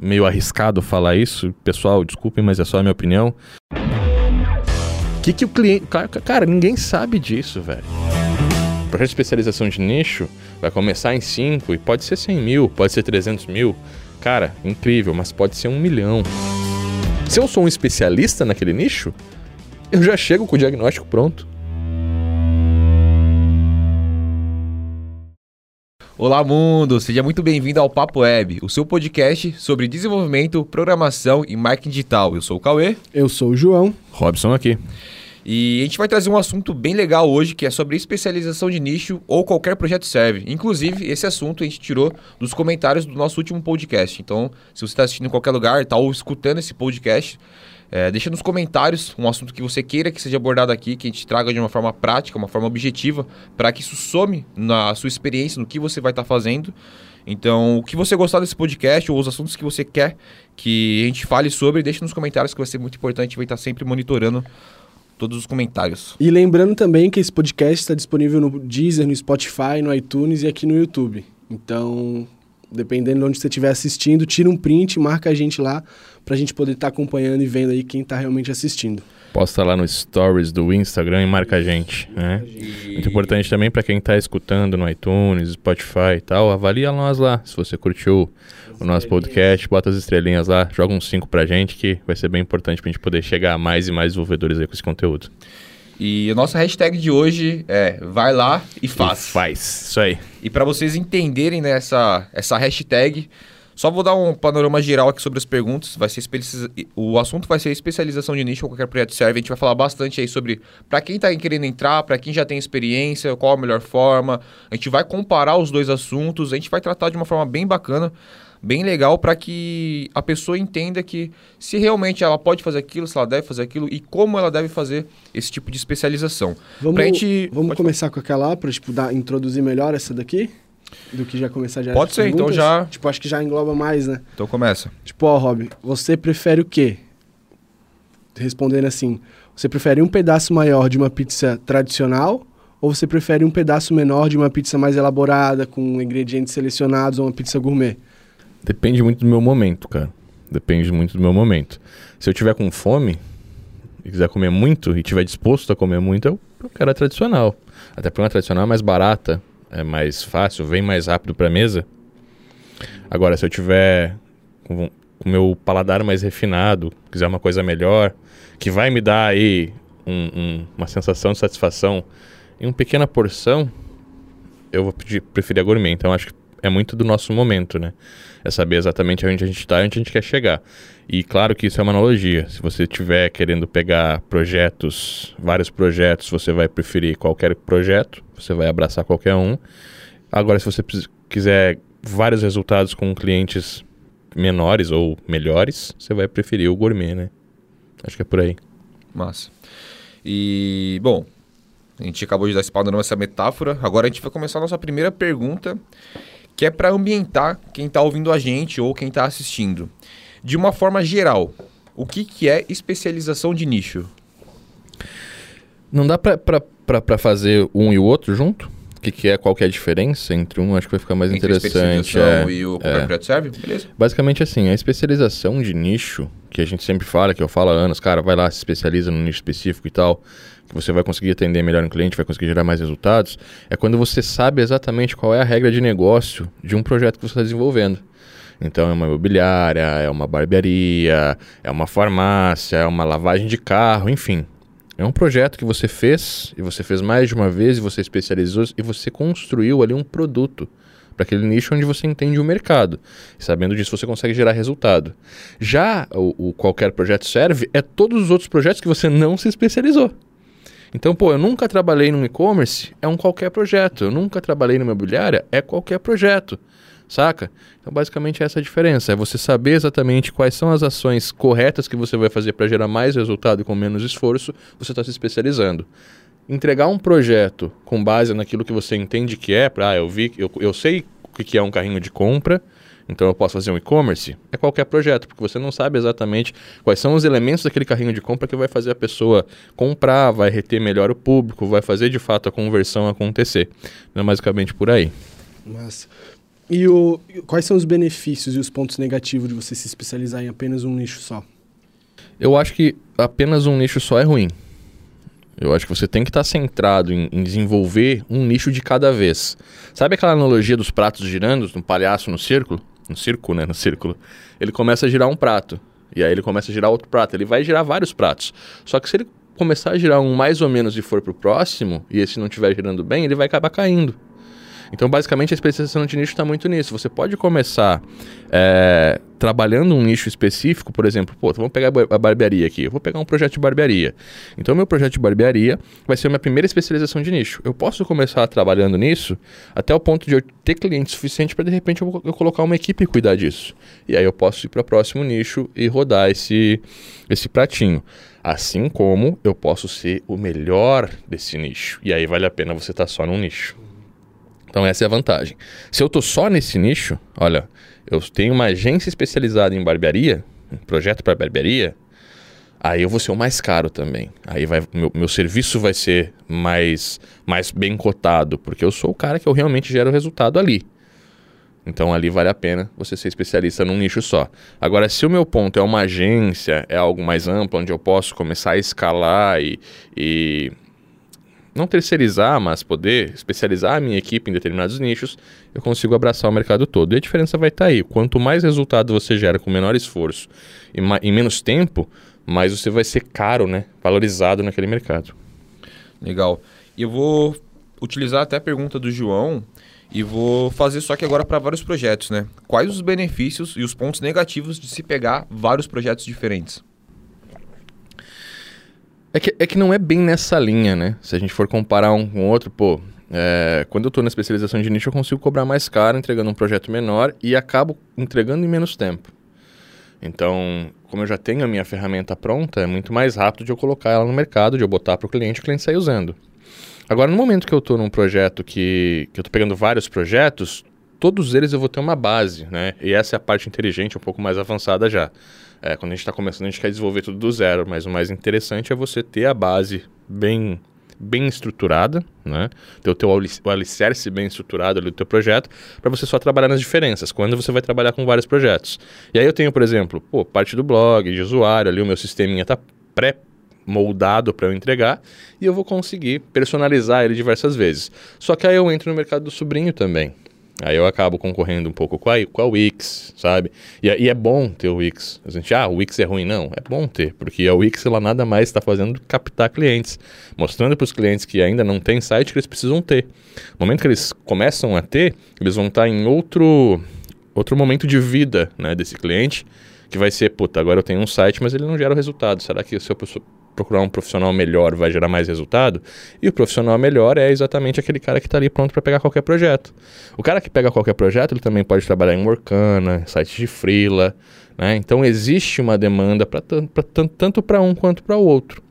meio arriscado falar isso, pessoal, desculpem, mas é só a minha opinião. O que, que o cliente. Cara, ninguém sabe disso, velho. O projeto de especialização de nicho vai começar em 5 e pode ser 100 mil, pode ser 300 mil. Cara, incrível, mas pode ser um milhão. Se eu sou um especialista naquele nicho, eu já chego com o diagnóstico pronto. Olá, mundo! Seja muito bem-vindo ao Papo Web, o seu podcast sobre desenvolvimento, programação e marketing digital. Eu sou o Cauê. Eu sou o João. Robson aqui. E a gente vai trazer um assunto bem legal hoje, que é sobre especialização de nicho ou qualquer projeto serve. Inclusive, esse assunto a gente tirou dos comentários do nosso último podcast. Então, se você está assistindo em qualquer lugar, está ou escutando esse podcast, é, deixa nos comentários um assunto que você queira que seja abordado aqui, que a gente traga de uma forma prática, uma forma objetiva, para que isso some na sua experiência, no que você vai estar tá fazendo. Então, o que você gostar desse podcast ou os assuntos que você quer que a gente fale sobre, deixe nos comentários que vai ser muito importante, a gente vai estar tá sempre monitorando todos os comentários. E lembrando também que esse podcast está disponível no Deezer, no Spotify, no iTunes e aqui no YouTube. Então, dependendo de onde você estiver assistindo, tira um print, marca a gente lá para a gente poder estar tá acompanhando e vendo aí quem está realmente assistindo. Posta lá no Stories do Instagram e marca a gente, né? Muito importante também para quem está escutando no iTunes, Spotify e tal, avalia nós lá. Se você curtiu o nosso podcast, bota as estrelinhas lá, joga uns 5 pra gente que vai ser bem importante pra gente poder chegar a mais e mais desenvolvedores aí com esse conteúdo. E a nossa hashtag de hoje é vai lá e faz. E faz, isso aí. E para vocês entenderem né, essa, essa hashtag, só vou dar um panorama geral aqui sobre as perguntas. Vai ser o assunto vai ser especialização de nicho ou qualquer projeto serve. A gente vai falar bastante aí sobre para quem está querendo entrar, para quem já tem experiência, qual a melhor forma. A gente vai comparar os dois assuntos. A gente vai tratar de uma forma bem bacana bem legal para que a pessoa entenda que se realmente ela pode fazer aquilo, se ela deve fazer aquilo e como ela deve fazer esse tipo de especialização. Vamos, gente, vamos começar falar. com aquela para tipo, dar, introduzir melhor essa daqui? Do que já começar já Pode ser, então perguntas? então já. Tipo, acho que já engloba mais, né? Então começa. Tipo, ó, Rob, você prefere o quê? Respondendo assim, você prefere um pedaço maior de uma pizza tradicional ou você prefere um pedaço menor de uma pizza mais elaborada, com ingredientes selecionados ou uma pizza gourmet? Depende muito do meu momento, cara. Depende muito do meu momento. Se eu tiver com fome e quiser comer muito e tiver disposto a comer muito, eu, eu quero a tradicional. Até porque uma tradicional é mais barata, é mais fácil, vem mais rápido para mesa. Agora, se eu tiver com o meu paladar mais refinado, quiser uma coisa melhor, que vai me dar aí um, um, uma sensação de satisfação em uma pequena porção, eu vou pedir, preferir a gourmet. Então, acho que é muito do nosso momento, né? É saber exatamente onde a gente está e onde a gente quer chegar. E claro que isso é uma analogia. Se você estiver querendo pegar projetos, vários projetos, você vai preferir qualquer projeto, você vai abraçar qualquer um. Agora, se você quiser vários resultados com clientes menores ou melhores, você vai preferir o gourmet, né? Acho que é por aí. Massa. E, bom, a gente acabou de dar esse panorama, essa metáfora. Agora a gente vai começar a nossa primeira pergunta, que é para ambientar quem está ouvindo a gente ou quem está assistindo. De uma forma geral, o que, que é especialização de nicho? Não dá para fazer um e o outro junto? O que, que é, qual que é a diferença entre um? Acho que vai ficar mais entre interessante. A é, e o é. serve? Beleza. Basicamente assim, a especialização de nicho, que a gente sempre fala, que eu falo há anos, cara, vai lá, se especializa no nicho específico e tal que você vai conseguir atender melhor um cliente, vai conseguir gerar mais resultados, é quando você sabe exatamente qual é a regra de negócio de um projeto que você está desenvolvendo. Então é uma imobiliária, é uma barbearia, é uma farmácia, é uma lavagem de carro, enfim. É um projeto que você fez, e você fez mais de uma vez, e você especializou, e você construiu ali um produto para aquele nicho onde você entende o mercado. E sabendo disso, você consegue gerar resultado. Já o, o qualquer projeto serve é todos os outros projetos que você não se especializou. Então, pô, eu nunca trabalhei no e-commerce, é um qualquer projeto. Eu nunca trabalhei numa imobiliária, é qualquer projeto. Saca? Então, basicamente, essa é a diferença. É você saber exatamente quais são as ações corretas que você vai fazer para gerar mais resultado e com menos esforço, você está se especializando. Entregar um projeto com base naquilo que você entende que é, para, ah, eu vi, eu, eu sei o que é um carrinho de compra, então eu posso fazer um e-commerce? É qualquer projeto, porque você não sabe exatamente quais são os elementos daquele carrinho de compra que vai fazer a pessoa comprar, vai reter melhor o público, vai fazer de fato a conversão acontecer. Então é basicamente por aí. Mas E o, quais são os benefícios e os pontos negativos de você se especializar em apenas um nicho só? Eu acho que apenas um nicho só é ruim. Eu acho que você tem que estar centrado em, em, desenvolver um nicho de cada vez. Sabe aquela analogia dos pratos girando, um palhaço no círculo? No círculo, né? No círculo. Ele começa a girar um prato. E aí ele começa a girar outro prato. Ele vai girar vários pratos. Só que se ele começar a girar um mais ou menos e for pro próximo, e esse não estiver girando bem, ele vai acabar caindo. Então, basicamente, a especialização de nicho está muito nisso. Você pode começar é, trabalhando um nicho específico, por exemplo, pô, vamos pegar a barbearia aqui. Eu vou pegar um projeto de barbearia. Então, meu projeto de barbearia vai ser a minha primeira especialização de nicho. Eu posso começar trabalhando nisso até o ponto de eu ter cliente suficiente para, de repente, eu, eu, colocar uma equipe e cuidar disso. E aí eu posso ir para o próximo nicho e rodar esse, esse pratinho. Assim como eu posso ser o melhor desse nicho. E aí vale a pena você estar tá só num nicho. Então essa é a vantagem. Se eu tô só nesse nicho, olha, eu tenho uma agência especializada em barbearia, um projeto para barbearia, aí eu vou ser o mais caro também. Aí vai, meu, meu serviço vai ser mais, mais bem cotado, porque eu sou o cara que eu realmente gero resultado ali. Então ali vale a pena você ser especialista num nicho só. Agora, se o meu ponto é uma agência, é algo mais amplo, onde eu posso começar a escalar e, e não terceirizar, mas poder especializar a minha equipe em determinados nichos, eu consigo abraçar o mercado todo. E a diferença vai estar tá aí. Quanto mais resultado você gera com menor esforço e em menos tempo, mais você vai ser caro, né? Valorizado naquele mercado. Legal. E eu vou utilizar até a pergunta do João e vou fazer só que agora para vários projetos, né? Quais os benefícios e os pontos negativos de se pegar vários projetos diferentes? É que, é que não é bem nessa linha, né? Se a gente for comparar um com o outro, pô, é, quando eu estou na especialização de nicho, eu consigo cobrar mais caro entregando um projeto menor e acabo entregando em menos tempo. Então, como eu já tenho a minha ferramenta pronta, é muito mais rápido de eu colocar ela no mercado, de eu botar para o cliente o cliente sair usando. Agora, no momento que eu estou num projeto que, que eu estou pegando vários projetos, todos eles eu vou ter uma base, né? E essa é a parte inteligente, um pouco mais avançada já. É, quando a gente está começando, a gente quer desenvolver tudo do zero, mas o mais interessante é você ter a base bem bem estruturada, né? Ter o teu alicerce bem estruturado ali do teu projeto, para você só trabalhar nas diferenças, quando você vai trabalhar com vários projetos. E aí eu tenho, por exemplo, pô, parte do blog, de usuário ali, o meu sisteminha está pré moldado para eu entregar e eu vou conseguir personalizar ele diversas vezes. Só que aí eu entro no mercado do sobrinho também. Aí eu acabo concorrendo um pouco com a, com a Wix, sabe? E, e, é bom ter o Wix. A gente, ah, o Wix é ruim. Não, é bom ter, porque a Wix ela nada mais está fazendo do que captar clientes, mostrando para os clientes que ainda não tem site que eles precisam ter. No momento que eles começam a ter, eles vão estar tá em outro, outro momento de vida né, desse cliente, que vai ser, puta, agora eu tenho um site, mas ele não gera o resultado. Será que se eu procurar um profissional melhor vai gerar mais resultado. E o profissional melhor é exatamente aquele cara que está ali pronto para pegar qualquer projeto. O cara que pega qualquer projeto, ele também pode trabalhar em Workana, sites de freela. Né? Então existe uma demanda pra, tanto para um quanto para o outro.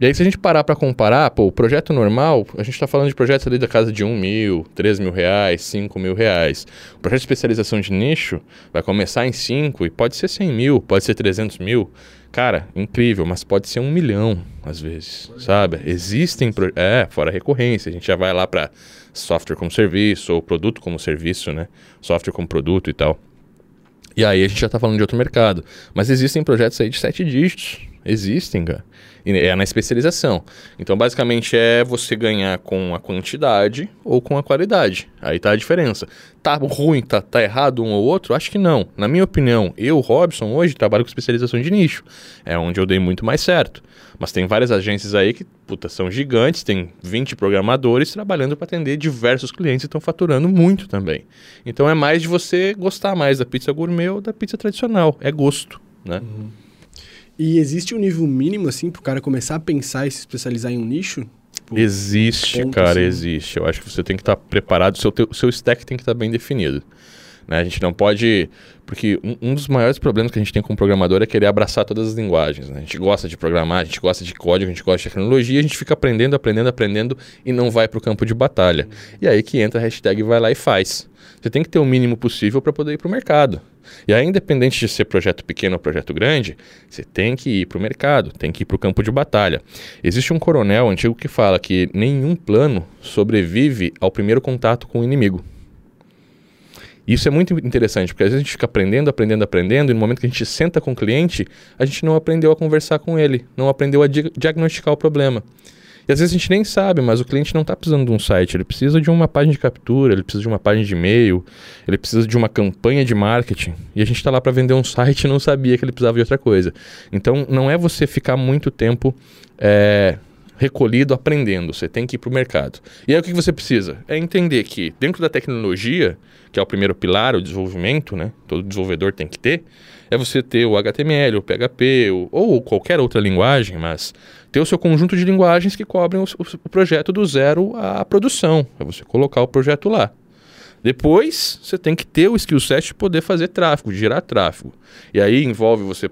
E aí, se a gente parar para comparar, pô, o projeto normal, a gente está falando de projetos ali da casa de 1 mil, 3 mil reais, 5 mil reais. O projeto de especialização de nicho vai começar em 5 e pode ser 100 mil, pode ser 300 mil. Cara, incrível, mas pode ser um milhão às vezes, sabe? Existem, é, fora recorrência, a gente já vai lá para software como serviço ou produto como serviço, né? Software como produto e tal. E aí a gente já está falando de outro mercado. Mas existem projetos aí de sete dígitos. Existem, cara. É na especialização. Então, basicamente, é você ganhar com a quantidade ou com a qualidade. Aí tá a diferença. Tá ruim, tá, tá errado um ou outro? Acho que não. Na minha opinião, eu, Robson, hoje trabalho com especialização de nicho. É onde eu dei muito mais certo. Mas tem várias agências aí que, puta, são gigantes, tem 20 programadores trabalhando para atender diversos clientes e estão faturando muito também. Então é mais de você gostar mais da pizza gourmet ou da pizza tradicional. É gosto, né? Uhum. E existe um nível mínimo, assim, para o cara começar a pensar e se especializar em um nicho? Tipo, existe, ponto, cara, assim. existe. Eu acho que você tem que estar tá preparado, o seu, seu stack tem que estar tá bem definido. Né? A gente não pode. Porque um, um, dos maiores problemas que a gente tem como programador é querer abraçar todas as linguagens. Né? A gente gosta de programar, a gente gosta de código, a gente gosta de tecnologia, a gente fica aprendendo, aprendendo, aprendendo e não vai para o campo de batalha. E aí que entra a hashtag vai lá e faz. Você tem que ter o mínimo possível para poder ir para o mercado. E aí, independente de ser projeto pequeno ou projeto grande, você tem que ir para o mercado, tem que ir para o campo de batalha. Existe um coronel antigo que fala que nenhum plano sobrevive ao primeiro contato com o inimigo. Isso é muito interessante, porque às vezes a gente fica aprendendo, aprendendo, aprendendo, e no momento que a gente senta com o cliente, a gente não aprendeu a conversar com ele, não aprendeu a di diagnosticar o problema. E às vezes a gente nem sabe, mas o cliente não está precisando de um site, ele precisa de uma página de captura, ele precisa de uma página de e-mail, ele precisa de uma campanha de marketing. E a gente está lá para vender um site e não sabia que ele precisava de outra coisa. Então não é você ficar muito tempo é, recolhido aprendendo, você tem que ir para o mercado. E aí o que você precisa? É entender que dentro da tecnologia, que é o primeiro pilar, o desenvolvimento, né? Todo desenvolvedor tem que ter, é você ter o HTML, o PHP, o, ou qualquer outra linguagem, mas ter o seu conjunto de linguagens que cobrem o, o projeto do zero à produção. É você colocar o projeto lá. Depois, você tem que ter o skill set de poder fazer tráfego, gerar tráfego. E aí envolve você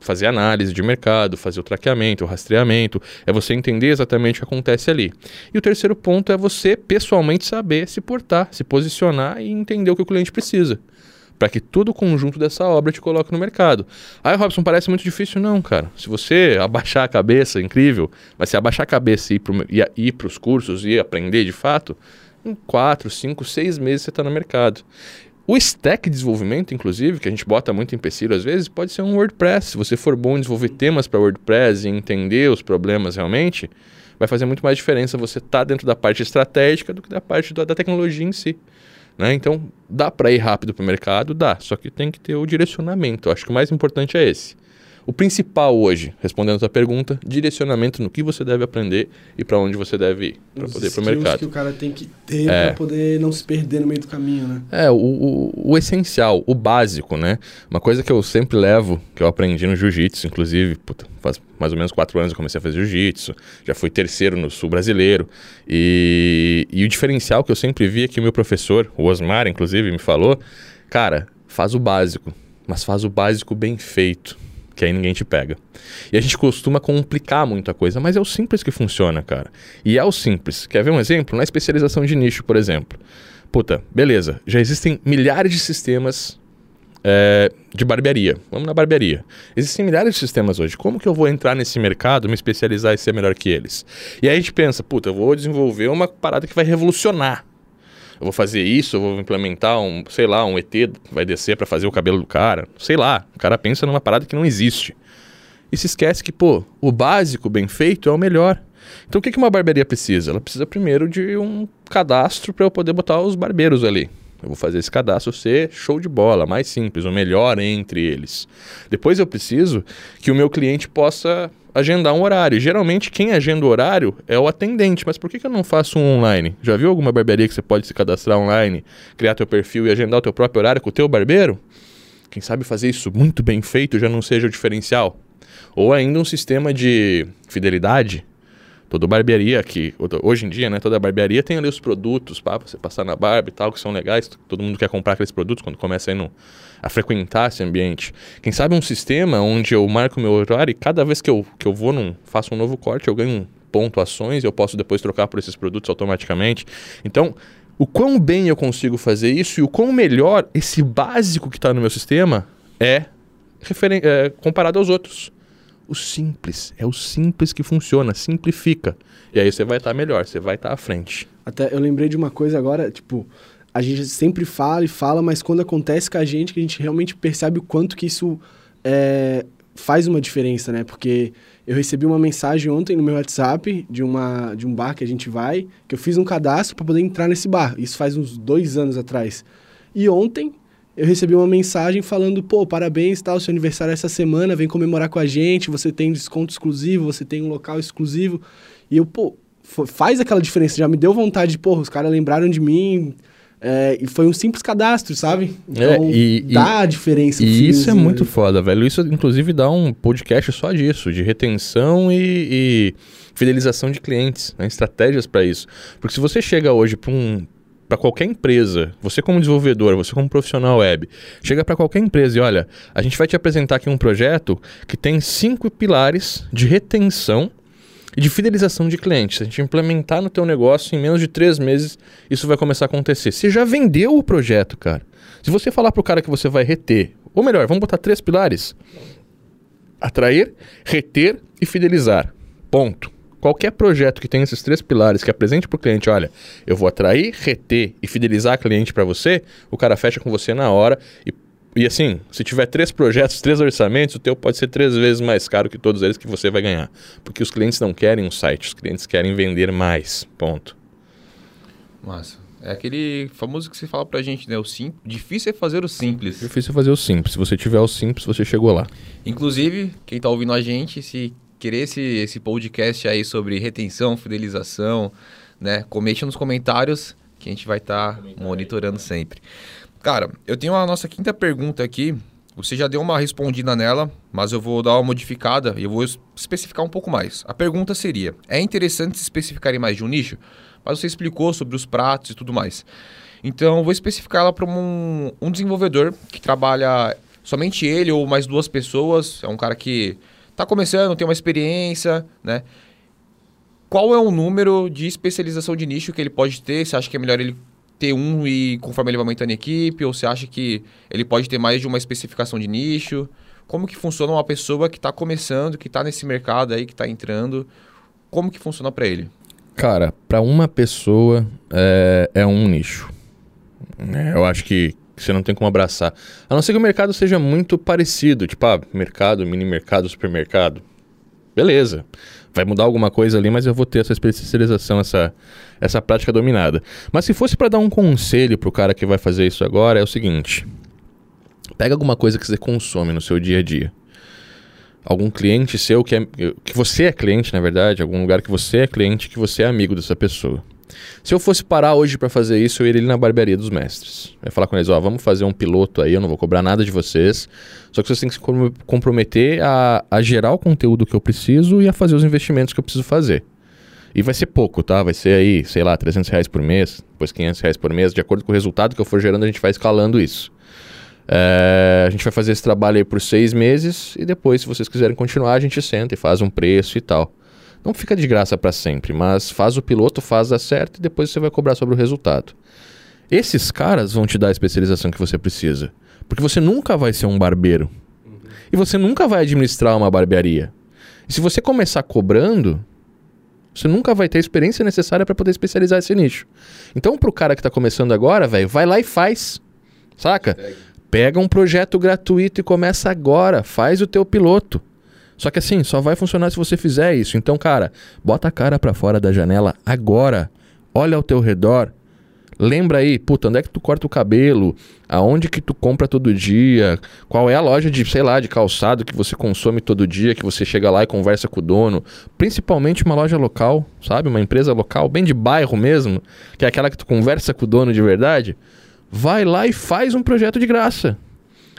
fazer análise de mercado, fazer o traqueamento, o rastreamento, é você entender exatamente o que acontece ali. E o terceiro ponto é você pessoalmente saber se portar, se posicionar e entender o que o cliente precisa para que todo o conjunto dessa obra te coloque no mercado. Aí, Robson, parece muito difícil? Não, cara. Se você abaixar a cabeça, incrível, mas se abaixar a cabeça e ir para os cursos e aprender de fato, em 4, 5, 6 meses você está no mercado. O stack de desenvolvimento, inclusive, que a gente bota muito em empecilho às vezes, pode ser um WordPress. Se você for bom em desenvolver temas para WordPress e entender os problemas realmente, vai fazer muito mais diferença você estar tá dentro da parte estratégica do que da parte da, da tecnologia em si. Né? Então, dá para ir rápido para o mercado? Dá, só que tem que ter o direcionamento. Eu acho que o mais importante é esse. O principal hoje, respondendo a sua pergunta, direcionamento no que você deve aprender e para onde você deve ir para poder ir para o mercado. que o cara tem que ter é. para poder não se perder no meio do caminho, né? É, o, o, o, essencial, o básico, né? Uma coisa que eu sempre levo, que eu aprendi no jiu-jitsu, inclusive, puta, faz mais ou menos quatro anos eu comecei a fazer jiu-jitsu, já fui terceiro no sul brasileiro, e, e o diferencial que eu sempre vi é que o meu professor, o Osmar, inclusive, me falou, cara, faz o básico, mas faz o básico bem feito que aí ninguém te pega. E a gente costuma complicar muita coisa, mas é o simples que funciona, cara. E é o simples. Quer ver um exemplo? Na especialização de nicho, por exemplo. Puta, beleza. Já existem milhares de sistemas é, de barbearia. Vamos na barbearia. Existem milhares de sistemas hoje. Como que eu vou entrar nesse mercado, me especializar e ser melhor que eles? E aí a gente pensa, puta, eu vou desenvolver uma parada que vai revolucionar eu vou fazer isso, eu vou implementar um, sei lá, um ET vai descer para fazer o cabelo do cara. Sei lá, o cara pensa numa parada que não existe. E se esquece que, pô, o básico bem feito é o melhor. Então o que uma barbearia precisa? Ela precisa primeiro de um cadastro para eu poder botar os barbeiros ali. Eu vou fazer esse cadastro ser show de bola, mais simples, o melhor entre eles. Depois eu preciso que o meu cliente possa agendar um horário. Geralmente quem agenda o horário é o atendente, mas por que, que eu não faço um online? Já viu alguma barbearia que você pode se cadastrar online, criar teu perfil e agendar o teu próprio horário com o teu barbeiro? Quem sabe fazer isso muito bem feito já não seja o diferencial? Ou ainda um sistema de fidelidade toda barbearia que hoje em dia, né, toda barbearia tem ali os produtos para você passar na barba e tal, que são legais, todo mundo quer comprar aqueles produtos quando começa a, no, a frequentar esse ambiente. Quem sabe um sistema onde eu marco meu horário e cada vez que eu, que eu vou num, faço um novo corte, eu ganho pontuações e eu posso depois trocar por esses produtos automaticamente. Então, o quão bem eu consigo fazer isso e o quão melhor esse básico que está no meu sistema é, é comparado aos outros o simples. É o simples que funciona, simplifica. E aí você vai estar tá melhor, você vai estar tá à frente. Até eu lembrei de uma coisa agora, tipo, a gente sempre fala e fala, mas quando acontece com a gente, que a gente realmente percebe o quanto que isso é, faz uma diferença, né? Porque eu recebi uma mensagem ontem no meu WhatsApp de, uma, de um bar que a gente vai, que eu fiz um cadastro para poder entrar nesse bar. Isso faz uns dois anos atrás. E ontem eu recebi uma mensagem falando, pô, parabéns, tal, seu aniversário é essa semana, vem comemorar com a gente, você tem desconto exclusivo, você tem um local exclusivo. E eu, pô, faz aquela diferença, já me deu vontade de, pô, os caras lembraram de mim, é, e foi um simples cadastro, sabe? É, então, é, e, dá e, a diferença. E isso é muito foda, velho. Isso, inclusive, dá um podcast só disso, de retenção e, e fidelização de clientes, né? estratégias para isso. Porque se você chega hoje para um, para qualquer empresa, você como desenvolvedor, você como profissional web, chega para qualquer empresa e olha, a gente vai te apresentar aqui um projeto que tem cinco pilares de retenção e de fidelização de clientes. Se a gente implementar no teu negócio em menos de três meses, isso vai começar a acontecer. Você já vendeu o projeto, cara. Se você falar para o cara que você vai reter, ou melhor, vamos botar três pilares: atrair, reter e fidelizar. Ponto. Qualquer projeto que tenha esses três pilares, que apresente para o cliente, olha, eu vou atrair, reter e fidelizar cliente para você, o cara fecha com você na hora e e assim, se tiver três projetos, três orçamentos, o teu pode ser três vezes mais caro que todos eles que você vai ganhar. Porque os clientes não querem um site, os clientes querem vender mais. Ponto. Massa. É aquele famoso que você fala pra gente, né? O sim... Difícil é fazer o simples. Difícil é fazer o simples. Se você tiver o simples, você chegou lá. Inclusive, quem tá ouvindo a gente, se querer esse, esse podcast aí sobre retenção, fidelização, né? Comente nos comentários que a gente vai estar tá monitorando sempre. Cara, eu tenho a nossa quinta pergunta aqui. Você já deu uma respondida nela, mas eu vou dar uma modificada e eu vou especificar um pouco mais. A pergunta seria: é interessante se especificar em mais de um nicho? Mas você explicou sobre os pratos e tudo mais. Então, vou especificar ela para um, um desenvolvedor que trabalha somente ele ou mais duas pessoas. É um cara que está começando, tem uma experiência, né? Qual é o número de especialização de nicho que ele pode ter? Você acha que é melhor ele ter um e conforme ele vai aumentando a equipe? Ou você acha que ele pode ter mais de uma especificação de nicho? Como que funciona uma pessoa que está começando, que está nesse mercado aí, que está entrando? Como que funciona para ele? Cara, para uma pessoa é, é um nicho. Eu acho que você não tem como abraçar. A não ser que o mercado seja muito parecido, tipo, ah, mercado, mini mercado, supermercado. Beleza vai mudar alguma coisa ali, mas eu vou ter essa especialização, essa, essa prática dominada. Mas se fosse para dar um conselho pro cara que vai fazer isso agora, é o seguinte: pega alguma coisa que você consome no seu dia a dia. Algum cliente seu que é que você é cliente, na verdade, algum lugar que você é cliente, que você é amigo dessa pessoa. Se eu fosse parar hoje para fazer isso, eu iria ali na barbearia dos mestres. Eu ia falar com eles, ó, vamos fazer um piloto aí, eu não vou cobrar nada de vocês. Só que vocês têm que se comprometer a, a gerar o conteúdo que eu preciso e a fazer os investimentos que eu preciso fazer. E vai ser pouco, tá? Vai ser aí, sei lá, 300 reais por mês, depois 500 reais por mês. De acordo com o resultado que eu for gerando, a gente vai escalando isso. É, a gente vai fazer esse trabalho aí por seis meses e depois, se vocês quiserem continuar, a gente senta e faz um preço e tal. Não fica de graça para sempre, mas faz o piloto, faz dar certo e depois você vai cobrar sobre o resultado. Esses caras vão te dar a especialização que você precisa. Porque você nunca vai ser um barbeiro. Uhum. E você nunca vai administrar uma barbearia. E se você começar cobrando, você nunca vai ter a experiência necessária para poder especializar esse nicho. Então, pro cara que está começando agora, velho, vai lá e faz. Saca? Pega um projeto gratuito e começa agora. Faz o teu piloto. Só que assim, só vai funcionar se você fizer isso. Então, cara, bota a cara para fora da janela agora. Olha ao teu redor. Lembra aí, puta, onde é que tu corta o cabelo? Aonde que tu compra todo dia? Qual é a loja de, sei lá, de calçado que você consome todo dia, que você chega lá e conversa com o dono? Principalmente uma loja local, sabe? Uma empresa local, bem de bairro mesmo, que é aquela que tu conversa com o dono de verdade. Vai lá e faz um projeto de graça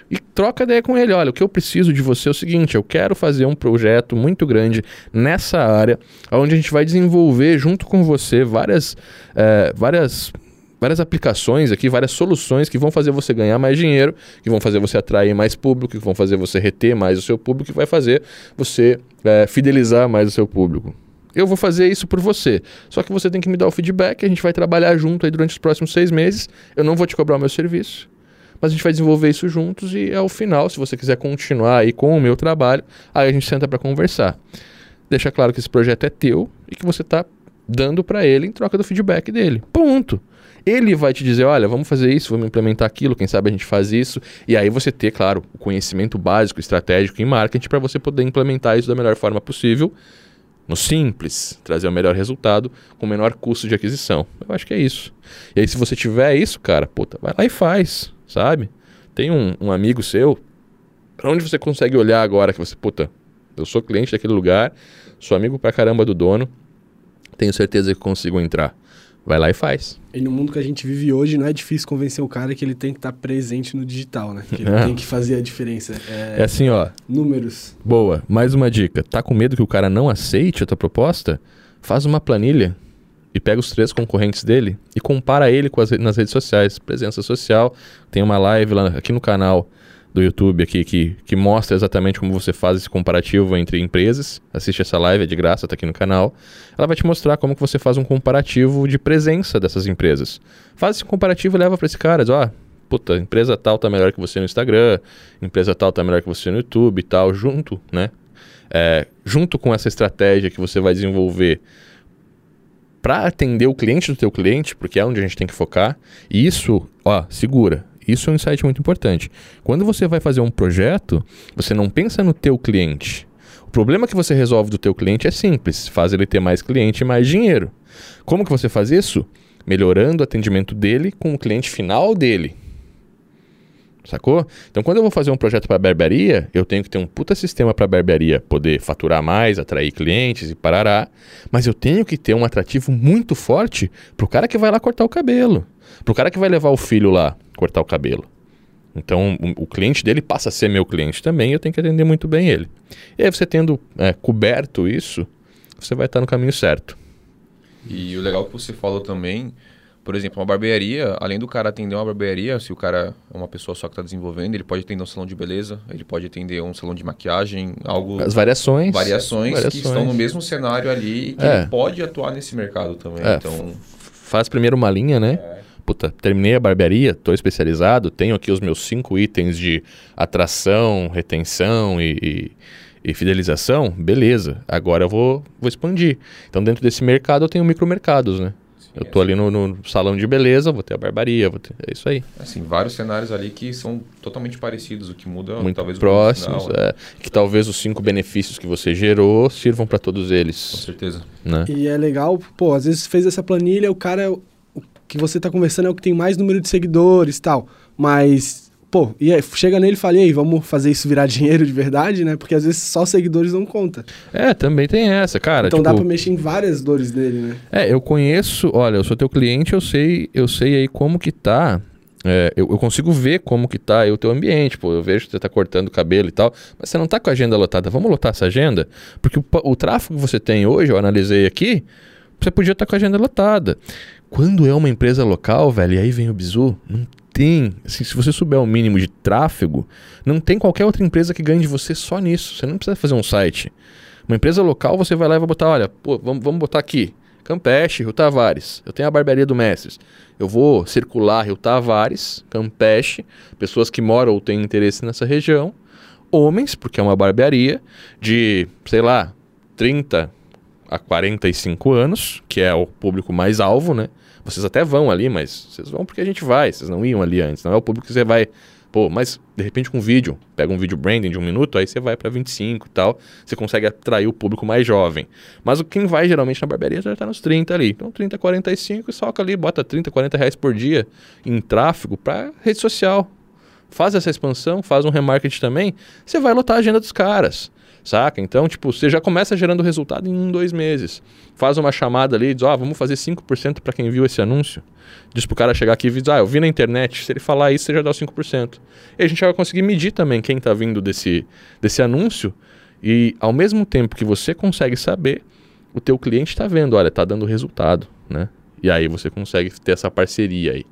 e troca ideia com ele. Olha, o que eu preciso de você é o seguinte: eu quero fazer um projeto muito grande nessa área, onde a gente vai desenvolver junto com você várias, é, várias várias aplicações aqui, várias soluções que vão fazer você ganhar mais dinheiro, que vão fazer você atrair mais público, que vão fazer você reter mais o seu público, que vai fazer você é, fidelizar mais o seu público. Eu vou fazer isso por você. Só que você tem que me dar o feedback, a gente vai trabalhar junto aí durante os próximos seis meses. Eu não vou te cobrar o meu serviço mas a gente vai desenvolver isso juntos e ao final, se você quiser continuar aí com o meu trabalho, aí a gente senta para conversar. Deixa claro que esse projeto é teu e que você está dando para ele em troca do feedback dele. Ponto. Ele vai te dizer, olha, vamos fazer isso, vamos implementar aquilo, quem sabe a gente faz isso. E aí você ter, claro, o conhecimento básico, estratégico em marketing para você poder implementar isso da melhor forma possível, no simples, trazer o melhor resultado com o menor custo de aquisição. Eu acho que é isso. E aí se você tiver isso, cara, puta, vai lá e faz sabe? Tem um, um amigo seu, para onde você consegue olhar agora que você, puta, eu sou cliente daquele lugar, sou amigo pra caramba do dono, tenho certeza que consigo entrar. Vai lá e faz. E no mundo que a gente vive hoje, não é difícil convencer o cara que ele tem que estar tá presente no digital, né? Que ele tem que fazer a diferença. É, é assim, ó. Números. Boa. Mais uma dica. Tá com medo que o cara não aceite a tua proposta? Faz uma planilha e pega os três concorrentes dele e compara ele com as, nas redes sociais. Presença social, tem uma live lá aqui no canal do YouTube aqui que, que mostra exatamente como você faz esse comparativo entre empresas. Assiste essa live, é de graça, tá aqui no canal. Ela vai te mostrar como que você faz um comparativo de presença dessas empresas. Faz esse comparativo e leva para esse cara, diz, ó, oh, puta, empresa tal tá melhor que você no Instagram, empresa tal tá melhor que você no YouTube e tal, junto, né? é, junto com essa estratégia que você vai desenvolver para atender o cliente do teu cliente, porque é onde a gente tem que focar, isso, ó, segura. Isso é um insight muito importante. Quando você vai fazer um projeto, você não pensa no teu cliente. O problema que você resolve do teu cliente é simples, faz ele ter mais cliente e mais dinheiro. Como que você faz isso? Melhorando o atendimento dele com o cliente final dele. Sacou? Então, quando eu vou fazer um projeto para barbearia, eu tenho que ter um puta sistema para barbearia poder faturar mais, atrair clientes e parará. Mas eu tenho que ter um atrativo muito forte pro cara que vai lá cortar o cabelo, pro cara que vai levar o filho lá cortar o cabelo. Então, o, o cliente dele passa a ser meu cliente também, eu tenho que atender muito bem ele. E aí, você tendo é, coberto isso, você vai estar no caminho certo. E o legal que você falou também por exemplo, uma barbearia, além do cara atender uma barbearia, se o cara é uma pessoa só que está desenvolvendo, ele pode atender um salão de beleza, ele pode atender um salão de maquiagem, algo... As variações. Variações, variações. que estão no mesmo cenário ali e que é. ele pode atuar nesse mercado também. É. Então... Faz primeiro uma linha, né? É. Puta, terminei a barbearia, estou especializado, tenho aqui os meus cinco itens de atração, retenção e, e e fidelização, beleza. Agora eu vou, vou expandir. Então, dentro desse mercado, eu tenho micromercados, né? Eu tô ali no, no, salão de beleza, vou ter a barbaria, vou ter... é isso aí. Assim, vários cenários ali que são totalmente parecidos, o que muda Muito talvez próximos, final, é, que talvez os cinco benefícios que você gerou sirvam para todos eles. Com certeza. Né? E é legal, pô, às vezes fez essa planilha, o cara, o que você tá conversando é o que tem mais número de seguidores e tal, mas pô, e aí, chega nele e fala, e aí, vamos fazer isso virar dinheiro de verdade, né? Porque às vezes só seguidores não conta. É, também tem essa, cara. Então tipo, dá pra mexer em várias dores dele, né? É, eu conheço, olha, eu sou teu cliente, eu sei, eu sei aí como que tá. É, eu, eu, consigo ver como que tá aí o teu ambiente, pô, eu vejo que você tá cortando o cabelo e tal, mas você não tá com a agenda lotada. Vamos lotar essa agenda? Porque o, o tráfego que você tem hoje, eu analisei aqui, você podia estar tá com a agenda lotada. Quando é uma empresa local, velho, e aí vem o bizu, não tem, assim, se você souber o mínimo de tráfego, não tem qualquer outra empresa que ganhe de você só nisso. Você não precisa fazer um site. Uma empresa local, você vai lá e vai botar, olha, pô, vamos, vamos botar aqui, Campeche, Rio Tavares. Eu tenho a barbearia do Mestres. Eu vou circular Rio Tavares, Campeche, pessoas que moram ou têm interesse nessa região, homens, porque é uma barbearia, de, sei lá, 30 a 45 anos, que é o público mais alvo, né? Vocês até vão ali, mas vocês vão porque a gente vai, vocês não iam ali antes. Não é o público que você vai. Pô, mas de repente com um vídeo, pega um vídeo branding de um minuto, aí você vai para 25 e tal, você consegue atrair o público mais jovem. Mas o quem vai geralmente na barbearia já tá nos 30 ali. Então 30, 45 e soca ali, bota 30, 40 reais por dia em tráfego para rede social. Faz essa expansão, faz um remarketing também, você vai lotar a agenda dos caras saca? Então, tipo, você já começa gerando resultado em um, dois meses. Faz uma chamada ali, diz, ó, oh, vamos fazer 5% para quem viu esse anúncio. Diz pro cara chegar aqui e diz, ah, eu vi na internet, se ele falar isso, você já dá os 5%. E a gente vai conseguir medir também quem está vindo desse, desse anúncio e ao mesmo tempo que você consegue saber, o teu cliente está vendo, olha, está dando resultado, né? E aí você consegue ter essa parceria aí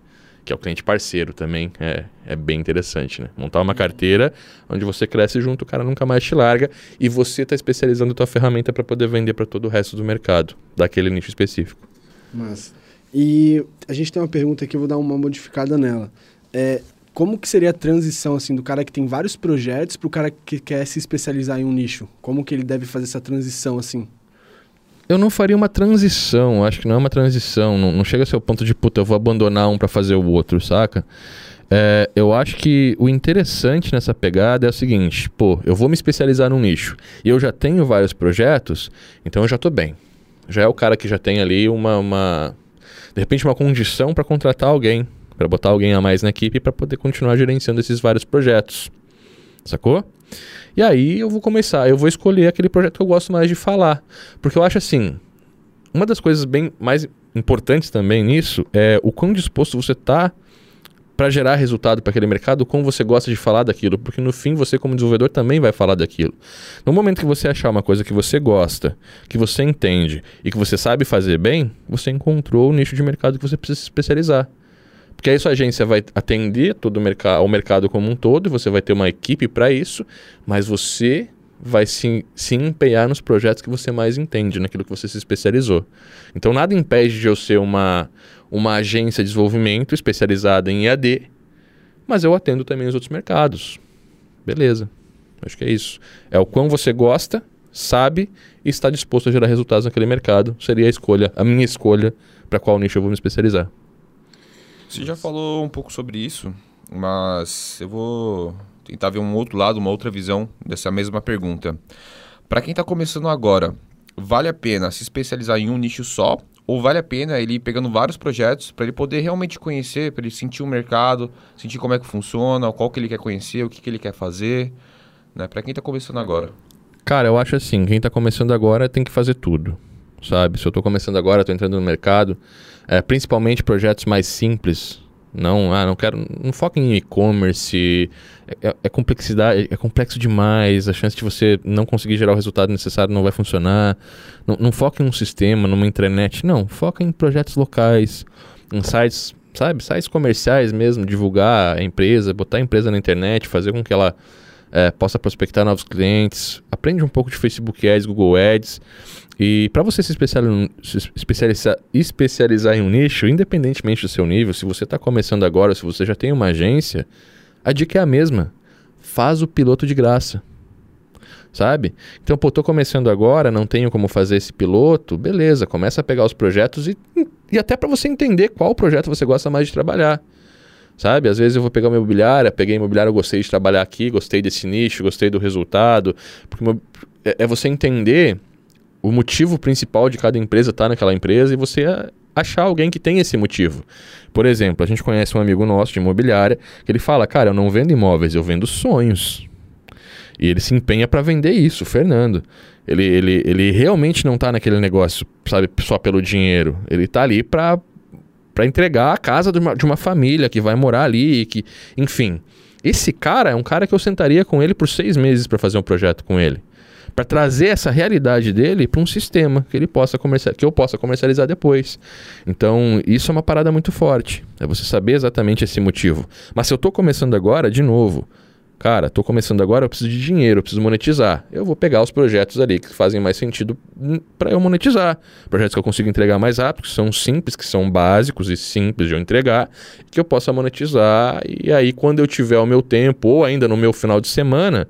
que é o cliente parceiro também, é, é bem interessante, né? Montar uma carteira onde você cresce junto, o cara nunca mais te larga e você está especializando a tua ferramenta para poder vender para todo o resto do mercado, daquele nicho específico. Mas e a gente tem uma pergunta aqui, eu vou dar uma modificada nela. É, como que seria a transição assim do cara que tem vários projetos para o cara que quer se especializar em um nicho? Como que ele deve fazer essa transição assim? Eu não faria uma transição, acho que não é uma transição, não, não chega a ser o ponto de puta, eu vou abandonar um para fazer o outro, saca? É, eu acho que o interessante nessa pegada é o seguinte, pô, eu vou me especializar num nicho e eu já tenho vários projetos, então eu já tô bem. Já é o cara que já tem ali uma, uma de repente uma condição para contratar alguém, para botar alguém a mais na equipe para poder continuar gerenciando esses vários projetos. Sacou? E aí eu vou começar, eu vou escolher aquele projeto que eu gosto mais de falar. Porque eu acho assim, uma das coisas bem mais importantes também nisso é o quão disposto você está para gerar resultado para aquele mercado, como você gosta de falar daquilo, porque no fim você como desenvolvedor também vai falar daquilo. No momento que você achar uma coisa que você gosta, que você entende e que você sabe fazer bem, você encontrou o nicho de mercado que você precisa se especializar. Porque aí sua agência vai atender todo o mercado, ao mercado como um todo, você vai ter uma equipe para isso, mas você vai se, se empenhar nos projetos que você mais entende, naquilo que você se especializou. Então nada impede de eu ser uma, uma agência de desenvolvimento especializada em EAD, mas eu atendo também os outros mercados. Beleza. Acho que é isso. É o quão você gosta, sabe e está disposto a gerar resultados naquele mercado. Seria a escolha, a minha escolha para qual nicho eu vou me especializar. Você já falou um pouco sobre isso, mas eu vou tentar ver um outro lado, uma outra visão dessa mesma pergunta. Para quem está começando agora, vale a pena se especializar em um nicho só ou vale a pena ele ir pegando vários projetos para ele poder realmente conhecer, para ele sentir o mercado, sentir como é que funciona, qual que ele quer conhecer, o que, que ele quer fazer, né? Para quem está começando agora. Cara, eu acho assim, quem está começando agora tem que fazer tudo, sabe? Se eu estou começando agora, estou entrando no mercado, é, principalmente projetos mais simples, não, ah, não quero. Não foca em e-commerce. É, é, é, complexidade, é complexo demais. A chance de você não conseguir gerar o resultado necessário não vai funcionar. Não, não foca em um sistema, numa intranet. Não, foca em projetos locais, em sites, sabe? Sites comerciais mesmo, divulgar a empresa, botar a empresa na internet, fazer com que ela é, possa prospectar novos clientes. Aprende um pouco de Facebook Ads, Google Ads. E para você se especializar, se especializar, especializar em um nicho, independentemente do seu nível, se você está começando agora, se você já tem uma agência, a dica é a mesma. Faz o piloto de graça. Sabe? Então, pô, tô começando agora, não tenho como fazer esse piloto, beleza, começa a pegar os projetos e, e até para você entender qual projeto você gosta mais de trabalhar. Sabe? Às vezes eu vou pegar uma imobiliária, peguei imobiliária, eu gostei de trabalhar aqui, gostei desse nicho, gostei do resultado. Porque é, é você entender o motivo principal de cada empresa estar tá naquela empresa e você achar alguém que tem esse motivo. Por exemplo, a gente conhece um amigo nosso de imobiliária que ele fala: Cara, eu não vendo imóveis, eu vendo sonhos. E ele se empenha para vender isso, o Fernando. Ele, ele, ele realmente não está naquele negócio, sabe, só pelo dinheiro. Ele está ali para para entregar a casa de uma, de uma família que vai morar ali, que, enfim. Esse cara é um cara que eu sentaria com ele por seis meses para fazer um projeto com ele para trazer essa realidade dele para um sistema que ele possa comercial, que eu possa comercializar depois. Então, isso é uma parada muito forte. É você saber exatamente esse motivo. Mas se eu estou começando agora, de novo, cara, estou começando agora, eu preciso de dinheiro, eu preciso monetizar. Eu vou pegar os projetos ali que fazem mais sentido para eu monetizar. Projetos que eu consigo entregar mais rápido, que são simples, que são básicos e simples de eu entregar, que eu possa monetizar. E aí, quando eu tiver o meu tempo, ou ainda no meu final de semana,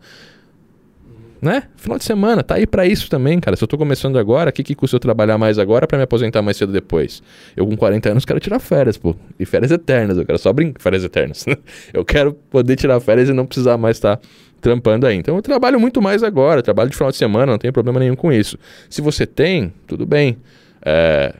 né? Final de semana, tá aí para isso também, cara. Se eu tô começando agora, o que, que custa eu trabalhar mais agora para me aposentar mais cedo depois? Eu com 40 anos quero tirar férias, pô. E férias eternas, eu quero só brincar. Férias eternas. eu quero poder tirar férias e não precisar mais estar tá trampando aí. Então eu trabalho muito mais agora, trabalho de final de semana, não tem problema nenhum com isso. Se você tem, tudo bem. É,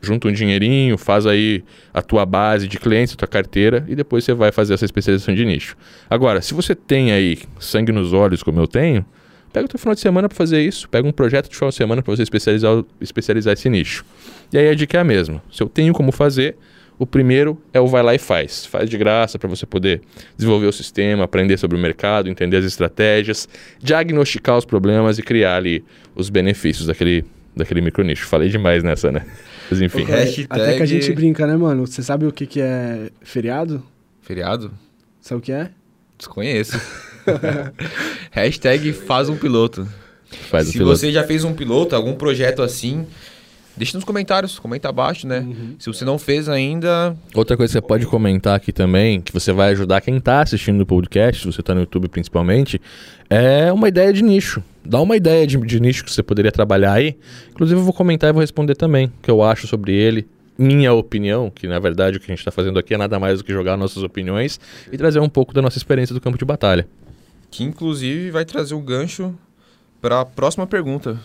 junta um dinheirinho, faz aí a tua base de clientes, a tua carteira e depois você vai fazer essa especialização de nicho. Agora, se você tem aí sangue nos olhos como eu tenho, Pega o teu final de semana para fazer isso, pega um projeto de final de semana para você especializar, especializar esse nicho. E aí a dica é a mesma. Se eu tenho como fazer, o primeiro é o vai lá e faz. Faz de graça para você poder desenvolver o sistema, aprender sobre o mercado, entender as estratégias, diagnosticar os problemas e criar ali os benefícios daquele, daquele micronicho. Falei demais nessa, né? Mas enfim. Hashtag... Até que a gente brinca, né, mano? Você sabe o que, que é feriado? Feriado? Sabe o que é? Desconheço. Hashtag faz um piloto. Faz Se um piloto. você já fez um piloto, algum projeto assim, deixa nos comentários, comenta abaixo, né? Uhum. Se você não fez ainda. Outra coisa que você pode comentar aqui também, que você vai ajudar quem está assistindo o podcast, se você está no YouTube principalmente, é uma ideia de nicho. Dá uma ideia de, de nicho que você poderia trabalhar aí. Inclusive, eu vou comentar e vou responder também o que eu acho sobre ele minha opinião, que na verdade o que a gente está fazendo aqui é nada mais do que jogar nossas opiniões e trazer um pouco da nossa experiência do campo de batalha que inclusive vai trazer o um gancho para a próxima pergunta.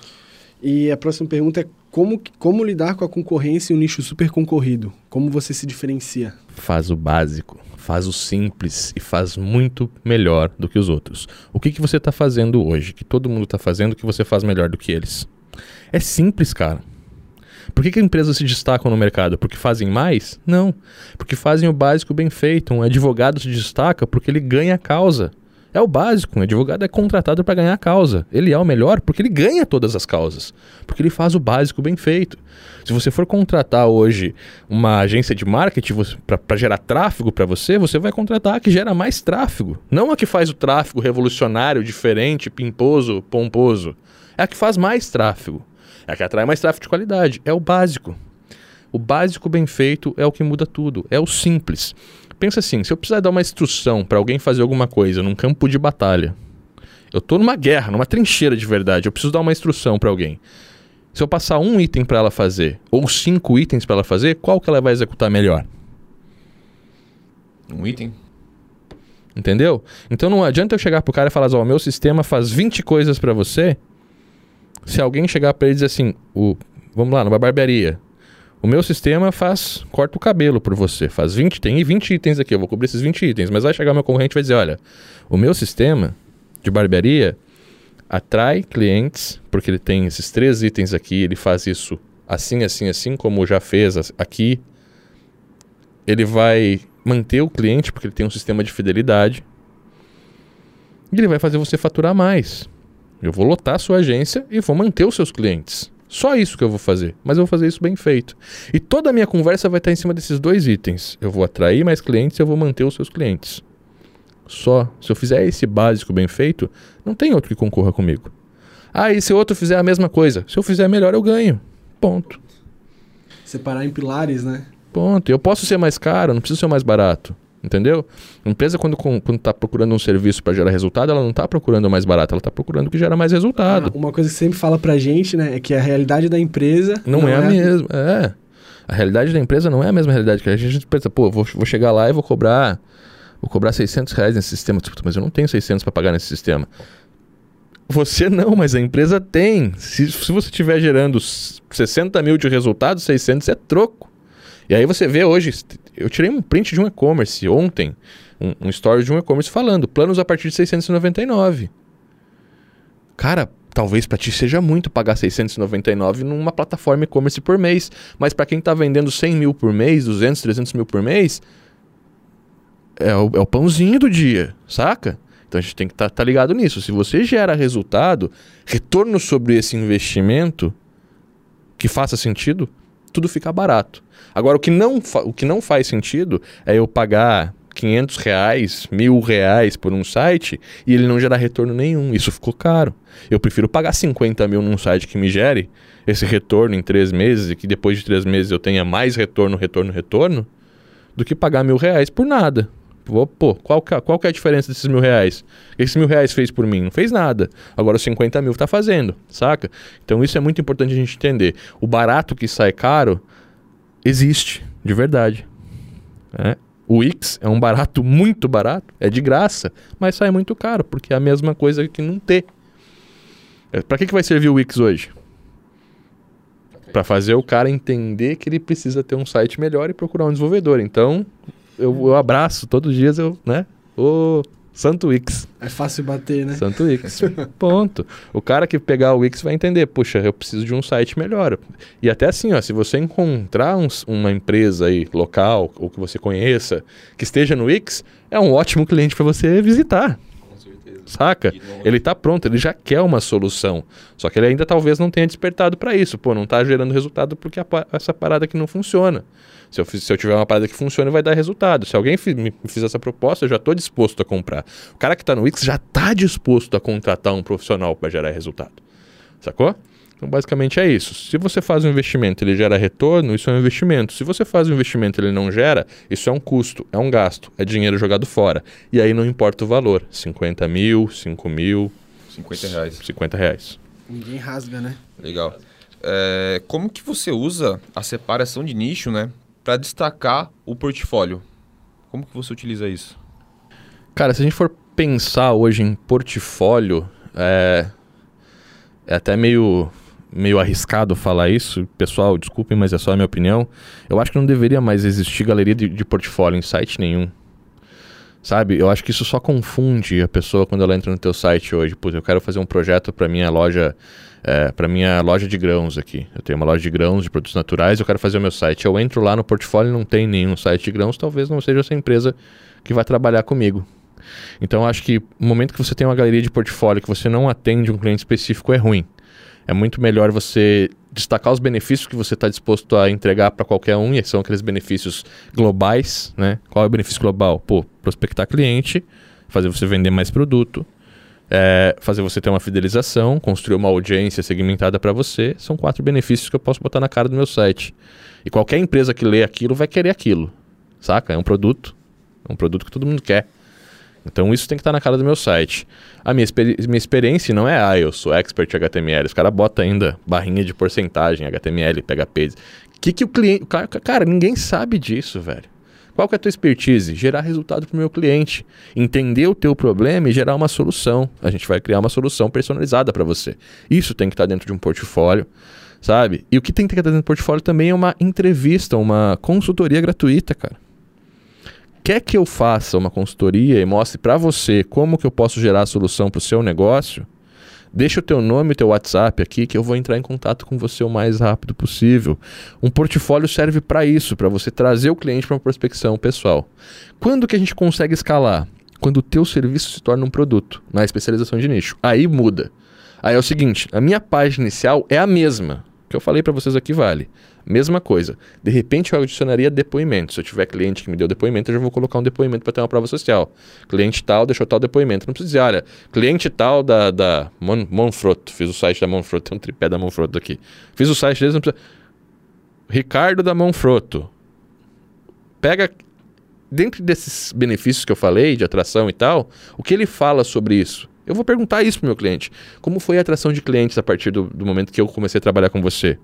E a próxima pergunta é como, como lidar com a concorrência em um nicho super concorrido? Como você se diferencia? Faz o básico, faz o simples e faz muito melhor do que os outros. O que, que você está fazendo hoje, que todo mundo está fazendo, que você faz melhor do que eles? É simples, cara. Por que, que empresas se destacam no mercado? Porque fazem mais? Não. Porque fazem o básico bem feito. Um advogado se destaca porque ele ganha a causa. É o básico. Um advogado é contratado para ganhar a causa. Ele é o melhor porque ele ganha todas as causas. Porque ele faz o básico bem feito. Se você for contratar hoje uma agência de marketing para gerar tráfego para você, você vai contratar a que gera mais tráfego. Não a que faz o tráfego revolucionário, diferente, pimposo, pomposo. É a que faz mais tráfego. É a que atrai mais tráfego de qualidade. É o básico. O básico bem feito é o que muda tudo. É o simples. Pensa assim, se eu precisar dar uma instrução para alguém fazer alguma coisa num campo de batalha, Eu tô numa guerra, numa trincheira de verdade. Eu preciso dar uma instrução para alguém. Se eu passar um item para ela fazer, ou cinco itens para ela fazer, qual que ela vai executar melhor? Um item? Entendeu? Então não adianta eu chegar pro cara e falar, ó, oh, meu sistema faz 20 coisas para você. Se alguém chegar para ele e dizer assim, o, vamos lá, numa barbearia, o meu sistema faz, corta o cabelo por você, faz 20, tem 20 itens aqui, eu vou cobrir esses 20 itens, mas vai chegar meu concorrente e vai dizer, olha, o meu sistema de barbearia atrai clientes, porque ele tem esses três itens aqui, ele faz isso assim, assim, assim, como já fez aqui. Ele vai manter o cliente, porque ele tem um sistema de fidelidade. E ele vai fazer você faturar mais. Eu vou lotar a sua agência e vou manter os seus clientes. Só isso que eu vou fazer, mas eu vou fazer isso bem feito. E toda a minha conversa vai estar em cima desses dois itens. Eu vou atrair mais clientes e eu vou manter os seus clientes. Só. Se eu fizer esse básico bem feito, não tem outro que concorra comigo. Ah, e se outro fizer a mesma coisa? Se eu fizer melhor, eu ganho. Ponto. Separar em pilares, né? Ponto. Eu posso ser mais caro, não preciso ser mais barato. Entendeu? A empresa, quando está procurando um serviço para gerar resultado, ela não está procurando o mais barato, ela está procurando o que gera mais resultado. Ah, uma coisa que sempre fala para a gente, né, é que a realidade da empresa. Não, não é, é, a mesma. É. A realidade da empresa não é a mesma realidade que a gente pensa, pô, vou, vou chegar lá e vou cobrar vou cobrar 600 reais nesse sistema. Tipo, mas eu não tenho 600 para pagar nesse sistema. Você não, mas a empresa tem. Se, se você estiver gerando 60 mil de resultado, 600 é troco. E aí você vê hoje, eu tirei um print de um e-commerce ontem, um, um story de um e-commerce falando, planos a partir de 699. Cara, talvez para ti seja muito pagar 699 numa plataforma e-commerce por mês, mas para quem está vendendo 100 mil por mês, 200, 300 mil por mês, é o, é o pãozinho do dia, saca? Então a gente tem que estar tá, tá ligado nisso. Se você gera resultado, retorno sobre esse investimento que faça sentido, tudo fica barato. Agora, o que não, o que não faz sentido é eu pagar 500 reais, mil reais por um site e ele não gerar retorno nenhum. Isso ficou caro. Eu prefiro pagar 50 mil num site que me gere esse retorno em três meses e que depois de três meses eu tenha mais retorno, retorno, retorno, do que pagar mil reais por nada. Pô, qual que, é, qual que é a diferença desses mil reais? Esses mil reais fez por mim? Não fez nada. Agora os 50 mil tá fazendo, saca? Então isso é muito importante a gente entender. O barato que sai caro existe, de verdade. É. O Wix é um barato muito barato, é de graça, mas sai muito caro, porque é a mesma coisa que não ter. É, para que, que vai servir o Wix hoje? Para fazer o cara entender que ele precisa ter um site melhor e procurar um desenvolvedor. Então, eu, eu abraço, todos os dias eu, né? Ô, Santo Wix. É fácil bater, né? Santo Wix. Ponto. O cara que pegar o Wix vai entender, puxa, eu preciso de um site melhor. E até assim, ó, se você encontrar um, uma empresa aí local ou que você conheça que esteja no Wix, é um ótimo cliente para você visitar. Com certeza. Saca? Ele está pronto, ele já quer uma solução. Só que ele ainda talvez não tenha despertado para isso. Pô, não está gerando resultado porque a, essa parada aqui não funciona. Se eu, se eu tiver uma parada que funcione, vai dar resultado. Se alguém me fizer essa proposta, eu já estou disposto a comprar. O cara que está no Wix já está disposto a contratar um profissional para gerar resultado. Sacou? Então, basicamente é isso. Se você faz um investimento e ele gera retorno, isso é um investimento. Se você faz um investimento e ele não gera, isso é um custo, é um gasto, é dinheiro jogado fora. E aí não importa o valor: 50 mil, 5 mil. 50 reais. 50 reais. Ninguém rasga, né? Legal. É, como que você usa a separação de nicho, né? Para destacar o portfólio. Como que você utiliza isso? Cara, se a gente for pensar hoje em portfólio, é, é até meio, meio arriscado falar isso. Pessoal, desculpem, mas é só a minha opinião. Eu acho que não deveria mais existir galeria de, de portfólio em site nenhum. Sabe? Eu acho que isso só confunde a pessoa quando ela entra no teu site hoje. Putz, eu quero fazer um projeto para minha loja é, para minha loja de grãos aqui. Eu tenho uma loja de grãos, de produtos naturais, eu quero fazer o meu site. Eu entro lá no portfólio não tem nenhum site de grãos, talvez não seja essa empresa que vai trabalhar comigo. Então acho que o momento que você tem uma galeria de portfólio que você não atende um cliente específico é ruim. É muito melhor você destacar os benefícios que você está disposto a entregar para qualquer um, e são aqueles benefícios globais, né? Qual é o benefício global? Pô, prospectar cliente, fazer você vender mais produto, é, fazer você ter uma fidelização, construir uma audiência segmentada para você, são quatro benefícios que eu posso botar na cara do meu site. E qualquer empresa que lê aquilo vai querer aquilo, saca? É um produto, é um produto que todo mundo quer. Então isso tem que estar na cara do meu site. A minha, minha experiência não é, ah, eu sou expert em HTML. Os caras botam ainda barrinha de porcentagem, HTML, PHP. Que que o cliente... Cara, ninguém sabe disso, velho. Qual que é a tua expertise? Gerar resultado para o meu cliente. Entender o teu problema e gerar uma solução. A gente vai criar uma solução personalizada para você. Isso tem que estar dentro de um portfólio, sabe? E o que tem que estar dentro do portfólio também é uma entrevista, uma consultoria gratuita, cara quer que eu faça uma consultoria e mostre para você como que eu posso gerar a solução para o seu negócio, deixa o teu nome e o teu WhatsApp aqui que eu vou entrar em contato com você o mais rápido possível. Um portfólio serve para isso, para você trazer o cliente para uma prospecção pessoal. Quando que a gente consegue escalar? Quando o teu serviço se torna um produto, na especialização de nicho. Aí muda. Aí é o seguinte, a minha página inicial é a mesma que eu falei para vocês aqui vale. Mesma coisa. De repente eu adicionaria depoimento. Se eu tiver cliente que me deu depoimento, eu já vou colocar um depoimento para ter uma prova social. Cliente tal deixou tal depoimento. Não precisa dizer, olha, cliente tal da, da Mon Monfroto. Fiz o site da Monfroto, tem um tripé da Monfroto aqui. Fiz o site deles, não precisa. Ricardo da Monfroto. Pega dentro desses benefícios que eu falei, de atração e tal, o que ele fala sobre isso? Eu vou perguntar isso para o meu cliente. Como foi a atração de clientes a partir do, do momento que eu comecei a trabalhar com você?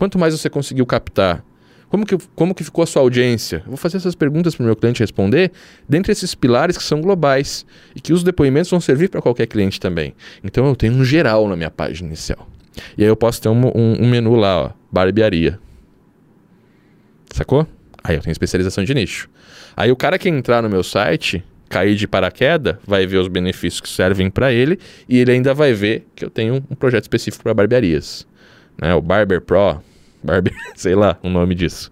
Quanto mais você conseguiu captar? Como que, como que ficou a sua audiência? Eu vou fazer essas perguntas para o meu cliente responder, dentre esses pilares que são globais e que os depoimentos vão servir para qualquer cliente também. Então eu tenho um geral na minha página inicial. E aí eu posso ter um, um, um menu lá, ó, barbearia. Sacou? Aí eu tenho especialização de nicho. Aí o cara que entrar no meu site, cair de paraquedas, vai ver os benefícios que servem para ele e ele ainda vai ver que eu tenho um projeto específico para barbearias. Né? O Barber Pro, Barber, sei lá o nome disso.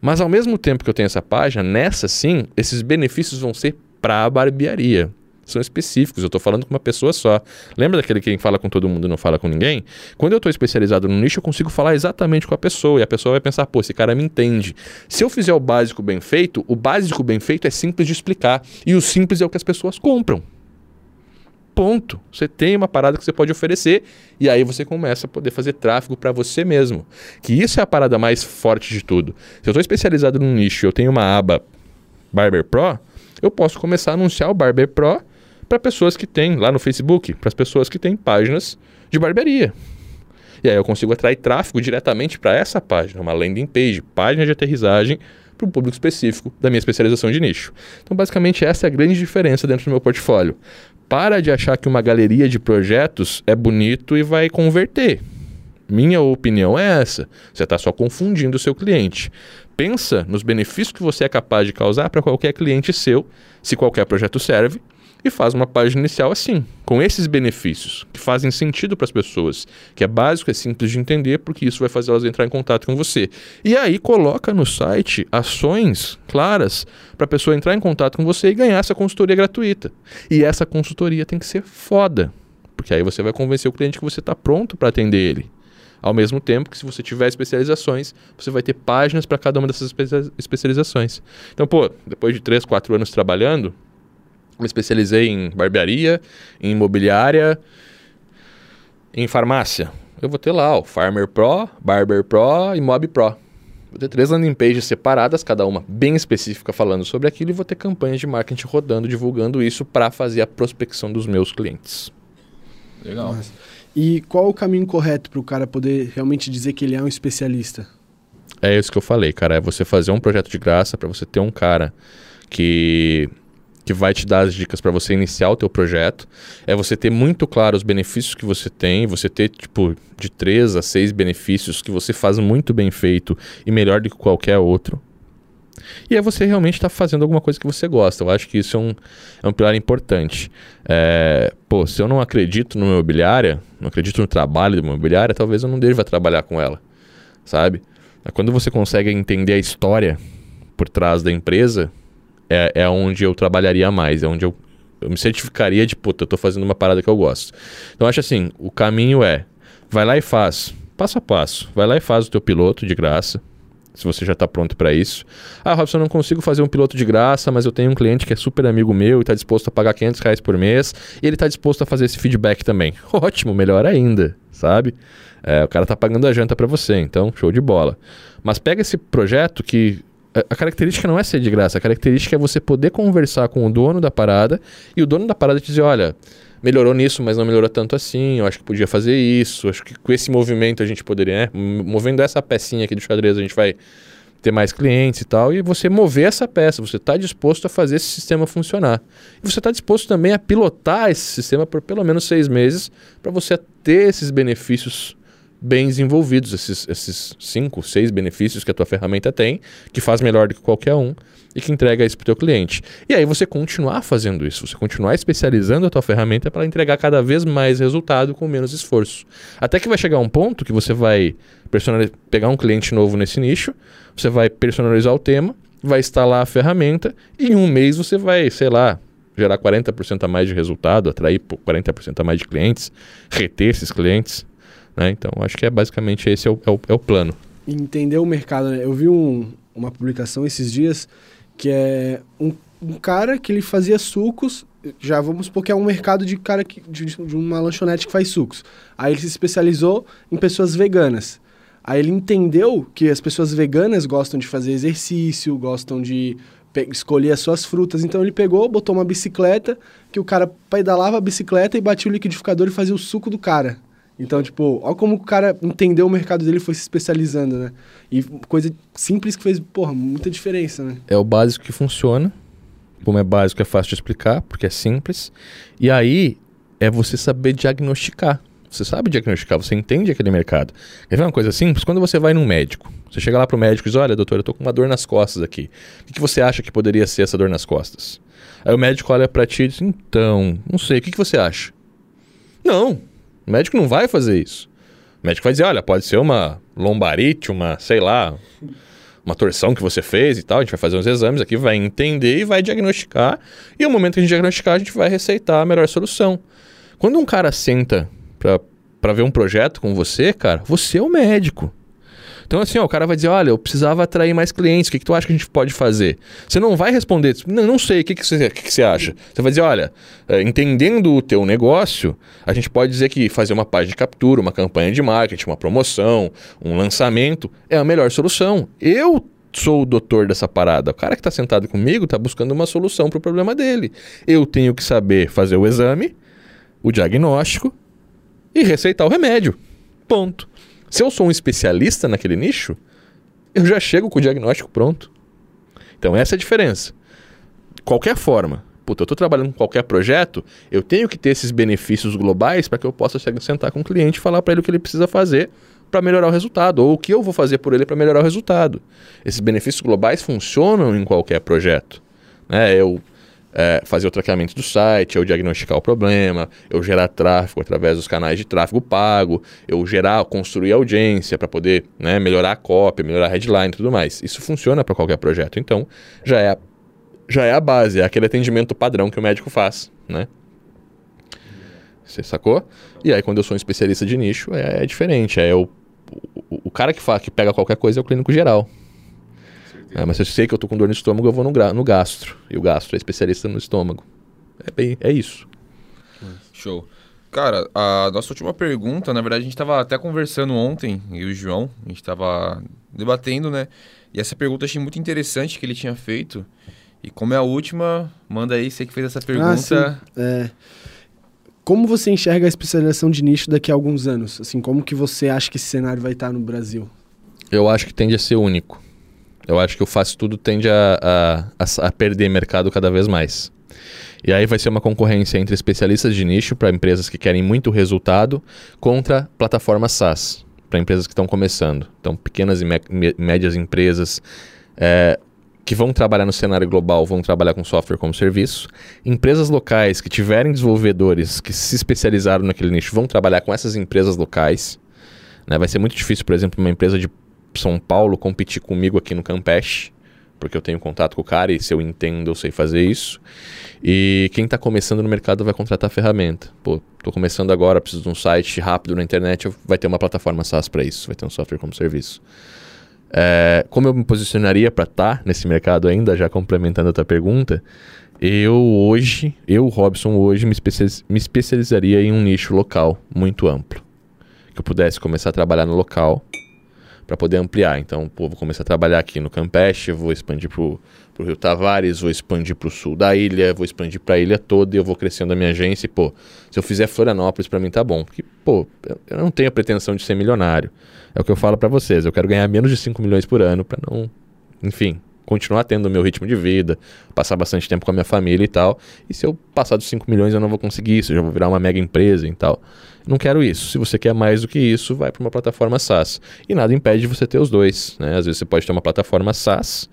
Mas ao mesmo tempo que eu tenho essa página, nessa sim, esses benefícios vão ser para a barbearia são específicos, eu estou falando com uma pessoa só. Lembra daquele que fala com todo mundo e não fala com ninguém? Quando eu estou especializado no nicho, eu consigo falar exatamente com a pessoa e a pessoa vai pensar, pô, esse cara me entende. Se eu fizer o básico bem feito, o básico bem feito é simples de explicar e o simples é o que as pessoas compram. Ponto. Você tem uma parada que você pode oferecer e aí você começa a poder fazer tráfego para você mesmo. Que isso é a parada mais forte de tudo. Se eu estou especializado num nicho eu tenho uma aba Barber Pro, eu posso começar a anunciar o Barber Pro para pessoas que têm lá no Facebook, para as pessoas que têm páginas de barbearia. E aí eu consigo atrair tráfego diretamente para essa página, uma landing page, página de aterrissagem para um público específico da minha especialização de nicho. Então, basicamente, essa é a grande diferença dentro do meu portfólio. Para de achar que uma galeria de projetos é bonito e vai converter. Minha opinião é essa. Você está só confundindo o seu cliente. Pensa nos benefícios que você é capaz de causar para qualquer cliente seu, se qualquer projeto serve, e faz uma página inicial assim, com esses benefícios que fazem sentido para as pessoas, que é básico, é simples de entender, porque isso vai fazer elas entrar em contato com você. E aí coloca no site ações claras para a pessoa entrar em contato com você e ganhar essa consultoria gratuita. E essa consultoria tem que ser foda, porque aí você vai convencer o cliente que você está pronto para atender ele. Ao mesmo tempo que se você tiver especializações, você vai ter páginas para cada uma dessas especializações. Então, pô, depois de 3, 4 anos trabalhando, me especializei em barbearia, em imobiliária, em farmácia. Eu vou ter lá o Farmer Pro, Barber Pro e Mob Pro. Vou ter três landing pages separadas, cada uma bem específica falando sobre aquilo, e vou ter campanhas de marketing rodando, divulgando isso para fazer a prospecção dos meus clientes. Legal. Nossa. E qual o caminho correto para o cara poder realmente dizer que ele é um especialista? É isso que eu falei, cara. É você fazer um projeto de graça para você ter um cara que que vai te dar as dicas para você iniciar o teu projeto. É você ter muito claro os benefícios que você tem, você ter tipo de três a seis benefícios que você faz muito bem feito e melhor do que qualquer outro. E é você realmente estar tá fazendo alguma coisa que você gosta. Eu acho que isso é um, é um pilar importante. É, pô, se eu não acredito no imobiliária, não acredito no trabalho de imobiliária, talvez eu não deva trabalhar com ela, sabe? Quando você consegue entender a história por trás da empresa, é, é onde eu trabalharia mais, é onde eu, eu me certificaria de, puta, eu tô fazendo uma parada que eu gosto. Então, acho assim, o caminho é, vai lá e faz, passo a passo, vai lá e faz o teu piloto de graça, se você já está pronto para isso. Ah, Robson, eu não consigo fazer um piloto de graça, mas eu tenho um cliente que é super amigo meu e está disposto a pagar 500 reais por mês e ele está disposto a fazer esse feedback também. Ótimo, melhor ainda, sabe? É, o cara está pagando a janta para você, então show de bola. Mas pega esse projeto que a- característica não é ser de graça, a característica é você poder conversar com o dono da parada e o dono da parada te dizer, olha, melhorou nisso, mas não melhorou tanto assim, eu acho que podia fazer isso, acho que com esse movimento a gente poderia, né? Movendo essa pecinha aqui do xadrez a gente vai ter mais clientes e tal, e você mover essa peça, você está disposto a fazer esse sistema funcionar. E você está disposto também a pilotar esse sistema por pelo menos seis meses para você ter esses benefícios bem desenvolvidos, esses, esses cinco, seis benefícios que a tua ferramenta tem, que faz melhor do que qualquer um e que entrega isso para o teu cliente. E aí você continuar fazendo isso, você continuar especializando a tua ferramenta para entregar cada vez mais resultado com menos esforço. Até que vai chegar um ponto que você vai pegar um cliente novo nesse nicho, você vai personalizar o tema, vai instalar a ferramenta e em um mês você vai, sei lá, gerar 40% a mais de resultado, atrair pô, 40% a mais de clientes, reter esses clientes. Né? Então, acho que é basicamente esse é o, é o, é o plano. Entender o mercado, né? Eu vi um- uma publicação esses dias que é um, um cara que ele fazia sucos. Já vamos supor que é um mercado de cara que, de, de uma lanchonete que faz sucos. Aí ele se especializou em pessoas veganas. Aí ele entendeu que as pessoas veganas gostam de fazer exercício, gostam de escolher as suas frutas. Então ele pegou, botou uma bicicleta, que o cara pedalava a bicicleta e batia o liquidificador e fazia o suco do cara. Então, tipo, olha como o cara entendeu o mercado dele e foi se especializando, né? E coisa simples que fez, porra, muita diferença, né? É o básico que funciona. Como é básico, é fácil de explicar, porque é simples. E aí é você saber diagnosticar. Você sabe diagnosticar, você entende aquele mercado. Quer ver uma coisa simples? Quando você vai num médico, você chega lá pro médico e diz: Olha, doutor, eu tô com uma dor nas costas aqui. O que, você acha que poderia ser essa dor nas costas? Aí o médico olha pra ti e diz: Então, não sei, o que, que você acha? Não, o médico não vai fazer isso. O médico vai dizer: Olha, pode ser uma lombarite, uma, sei lá, uma torção que você fez e tal. A gente vai fazer uns exames aqui, vai entender e vai diagnosticar. E no momento que a gente diagnosticar, a gente vai receitar a melhor solução. Quando um cara senta pra ver um projeto com você, cara, você é o médico. Então, assim, ó, o cara vai dizer: olha, eu precisava atrair mais clientes, o que, que tu acha que a gente pode fazer? Você não vai responder, não, não sei, o que, que, você, que, que você acha? Você vai dizer: olha, eh, entendendo o teu negócio, a gente pode dizer que fazer uma página de captura, uma campanha de marketing, uma promoção, um lançamento é a melhor solução. Eu sou o doutor dessa parada. O cara que está sentado comigo está buscando uma solução para o problema dele. Eu tenho que saber fazer o exame, o diagnóstico e receitar o remédio. Ponto. Se eu sou um especialista naquele nicho, eu já chego com o diagnóstico pronto. Então essa é a diferença. Qualquer forma, puta, eu estou trabalhando com qualquer projeto, eu tenho que ter esses benefícios globais para que eu possa sentar com o cliente e falar para ele o que ele precisa fazer para melhorar o resultado, ou o que eu vou fazer por ele para melhorar o resultado. Esses benefícios globais funcionam em qualquer projeto. Né? Eu é, fazer o tratamento do site, eu diagnosticar o problema, eu gerar tráfego através dos canais de tráfego pago, eu gerar, construir audiência para poder né, melhorar a cópia, melhorar a headline e tudo mais. Isso funciona para qualquer projeto. Então, já é, a- já é a base, é aquele atendimento padrão que o médico faz, né? Você sacou? E aí, quando eu sou um especialista de nicho, é, é diferente. É o, o, o cara que, fa, que pega qualquer coisa é o clínico geral. É, mas se eu sei que eu tô com dor no estômago, eu vou no, gra- no gastro. E o gastro é especialista no estômago. É, bem, é isso. Show. Cara, a nossa última pergunta, na verdade, a gente tava até conversando ontem, eu e o João, a gente tava debatendo, né? E essa pergunta eu achei muito interessante que ele tinha feito. E como é a última, manda aí, você que fez essa pergunta. sim. É, como você enxerga a especialização de nicho daqui a alguns anos? Assim, como que você acha que esse cenário vai estar no Brasil? Eu acho que tende a ser único. Eu acho que o faz tudo tende a, a, a- perder mercado cada vez mais. E aí vai ser uma concorrência entre especialistas de nicho para empresas que querem muito resultado contra plataformas SaaS para empresas que estão começando. Então, pequenas e médias empresas é, que vão trabalhar no cenário global vão trabalhar com software como serviço. Empresas locais que tiverem desenvolvedores que se especializaram naquele nicho vão trabalhar com essas empresas locais. né? Vai ser muito difícil, por exemplo, uma empresa de São Paulo competir comigo aqui no Campeche, porque eu tenho contato com o cara e se eu entendo, eu sei fazer isso. E quem está começando no mercado vai contratar ferramenta. Pô, tô começando agora, preciso de um site rápido na internet, vai ter uma plataforma SaaS para isso, vai ter um software como serviço. É, como eu me posicionaria para estar nesse mercado ainda, já complementando a tua pergunta, eu hoje, eu, Robson, hoje me, me especializaria em um nicho local muito amplo. Que eu pudesse começar a trabalhar no local, para poder ampliar. Então, pô, vou começar a trabalhar aqui no Campeche, vou expandir pro, pro Rio Tavares, vou expandir pro sul da ilha, vou expandir para a ilha toda e eu vou crescendo a minha agência. E, pô, se eu fizer Florianópolis, para mim tá bom. Porque, pô, eu não tenho a pretensão de ser milionário. É o que eu falo para vocês. Eu quero ganhar menos de 5 milhões por ano para não, enfim, continuar tendo o meu ritmo de vida, passar bastante tempo com a minha família e tal. E se eu passar dos 5 milhões, eu não vou conseguir isso, eu já vou virar uma mega empresa e tal. Não quero isso. Se você quer mais do que isso, vai para uma plataforma SaaS. E nada impede de você ter os dois. Né? Às vezes você pode ter uma plataforma SaaS.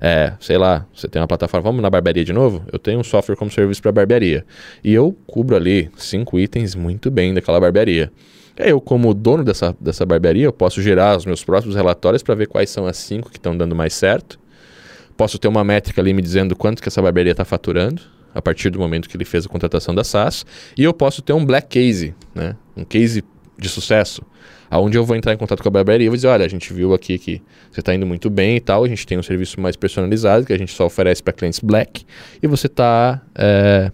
É, sei lá, você tem uma plataforma, vamos na barbearia de novo? Eu tenho um software como serviço para barbearia. E eu cubro ali cinco itens muito bem daquela barbearia. aí eu, como dono dessa, dessa barbearia, eu posso gerar os meus próximos relatórios para ver quais são as cinco que estão dando mais certo Posso ter uma métrica ali me dizendo quanto que essa barbearia está faturando a partir do momento que ele fez a contratação da SaaS. E eu posso ter um black case, né? um case de sucesso, aonde eu vou entrar em contato com a barbearia e vou dizer, olha, a gente viu aqui que você está indo muito bem e tal, a gente tem um serviço mais personalizado que a gente só oferece para clientes black e você está... É,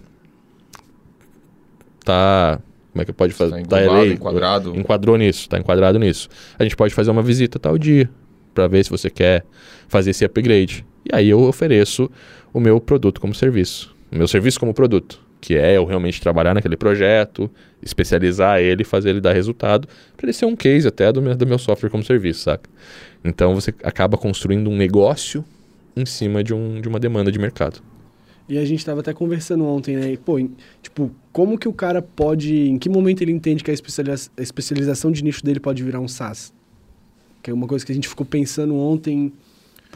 tá como é que pode fazer? Tá enquadrado. Enquadrou nisso, está enquadrado nisso. A gente pode fazer uma visita tal dia para ver se você quer fazer esse upgrade. E aí eu ofereço o meu produto como serviço, o meu serviço como produto, que é eu realmente trabalhar naquele projeto, especializar ele, fazer ele dar resultado, para ele ser um case até do meu, do meu software como serviço, saca? Então você acaba construindo um negócio em cima de, um, de uma demanda de mercado. E a gente estava até conversando ontem, né? Pô, tipo, como que o cara pode. Em que momento ele entende que a, especializa a especialização de nicho dele pode virar um SaaS? Que é uma coisa que a gente ficou pensando ontem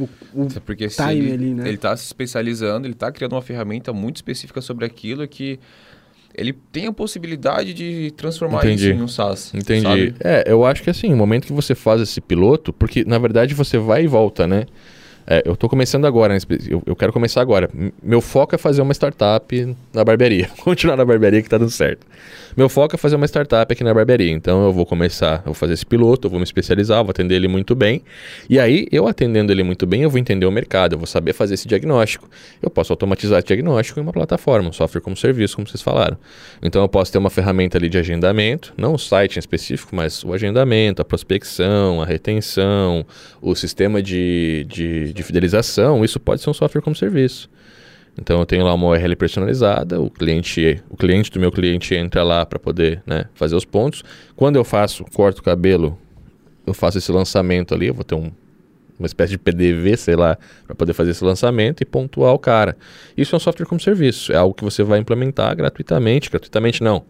tipo, o Porque time ele, ali, né? Ele está se especializando, ele está criando uma ferramenta muito específica sobre aquilo que ele tem a possibilidade de transformar Entendi. isso em um SaaS. Entendi. Sabe? É, eu acho que assim, o momento que você faz esse piloto, porque na verdade você vai e volta, né? É, eu estou começando agora, né? eu, eu, quero começar agora. Meu foco é fazer uma startup na barbearia. Continuar na barbearia que está dando certo. Meu foco é fazer uma startup aqui na barbearia. Então eu vou começar, eu vou fazer esse piloto, eu vou me especializar, vou atender ele muito bem. E aí, eu atendendo ele muito bem, eu vou entender o mercado, eu vou saber fazer esse diagnóstico. Eu posso automatizar esse diagnóstico em uma plataforma, um software como serviço, como vocês falaram. Então eu posso ter uma ferramenta ali de agendamento, não o site em específico, mas o agendamento, a prospecção, a retenção, o sistema de, de de fidelização, isso pode ser um software como serviço. Então eu tenho lá uma URL personalizada, o cliente, o cliente do meu cliente entra lá para poder né, fazer os pontos. Quando eu faço, corto o cabelo, eu faço esse lançamento ali, eu vou ter um, uma espécie de PDV, sei lá, para poder fazer esse lançamento e pontuar o cara. Isso é um software como serviço, é algo que você vai implementar gratuitamente, gratuitamente não,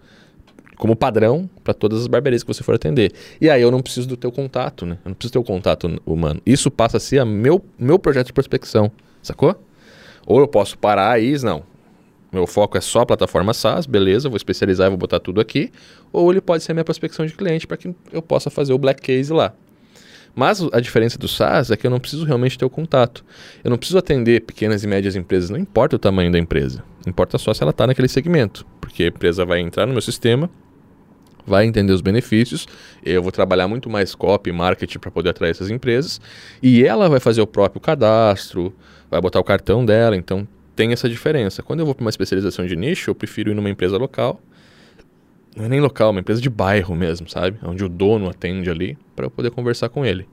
como padrão para todas as barbearias que você for atender. E aí eu não preciso do teu contato, né? Eu não preciso do teu contato humano. Isso passa a ser meu, meu projeto de prospecção, sacou? Ou eu posso parar aí, não. Meu foco é só a plataforma SaaS, beleza, vou especializar vou botar tudo aqui. Ou ele pode ser a minha prospecção de cliente para que eu possa fazer o black case lá. Mas a diferença do SaaS é que eu não preciso realmente ter o contato. Eu não preciso atender pequenas e médias empresas, não importa o tamanho da empresa. Importa só se ela está naquele segmento. Porque a empresa vai entrar no meu sistema, vai entender os benefícios, eu vou trabalhar muito mais copy, marketing para poder atrair essas empresas, e ela vai fazer o próprio cadastro, vai botar o cartão dela, então tem essa diferença. Quando eu vou para uma especialização de nicho, eu prefiro ir numa empresa local, não é nem local, é uma empresa de bairro mesmo, sabe? Onde o dono atende ali, para eu poder conversar com ele.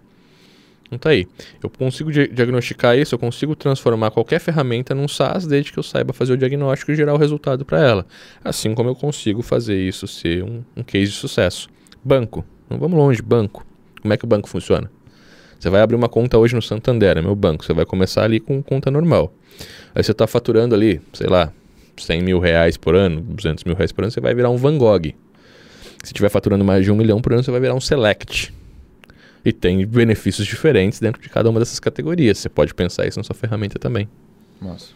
Então tá aí. Eu consigo diagnosticar isso, eu consigo transformar qualquer ferramenta num SaaS desde que eu saiba fazer o diagnóstico e gerar o resultado para ela. Assim como eu consigo fazer isso ser um, um case de sucesso. Banco. Não vamos longe, banco. Como é que o banco funciona? Você vai abrir uma conta hoje no Santander, é meu banco. Você vai começar ali com conta normal. Aí você está faturando ali, sei lá, 100 mil reais por ano, 200 mil reais por ano, você vai virar um Van Gogh. Se estiver faturando mais de um milhão por ano, você vai virar um Select. E tem benefícios diferentes dentro de cada uma dessas categorias. Você pode pensar isso na sua ferramenta também. Nossa.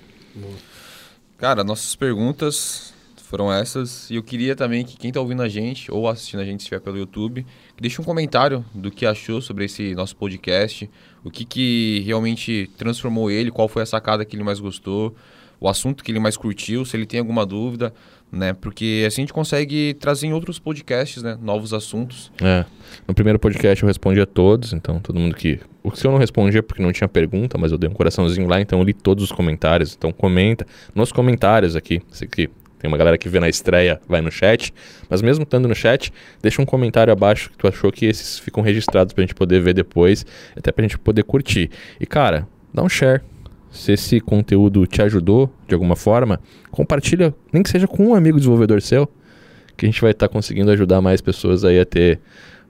Cara, nossas perguntas foram essas. E eu queria também que quem está ouvindo a gente ou assistindo a gente, se estiver pelo YouTube, deixe um comentário do que achou sobre esse nosso podcast, o que, que realmente transformou ele, qual foi a sacada que ele mais gostou, o assunto que ele mais curtiu, se ele tem alguma dúvida né? Porque assim a gente consegue trazer em outros podcasts, né? Novos assuntos. É. No primeiro podcast eu respondi a todos, então todo mundo que. O que eu não respondia porque não tinha pergunta, mas eu dei um coraçãozinho lá, então eu li todos os comentários. Então comenta nos comentários aqui. Você que Tem uma galera que vê na estreia, vai no chat. Mas mesmo estando no chat, deixa um comentário abaixo que tu achou que esses ficam registrados pra gente poder ver depois, até pra gente poder curtir. E cara, dá um share. Se esse conteúdo te ajudou de alguma forma, compartilha, nem que seja com um amigo desenvolvedor seu, que a gente vai estar conseguindo ajudar mais pessoas aí a ter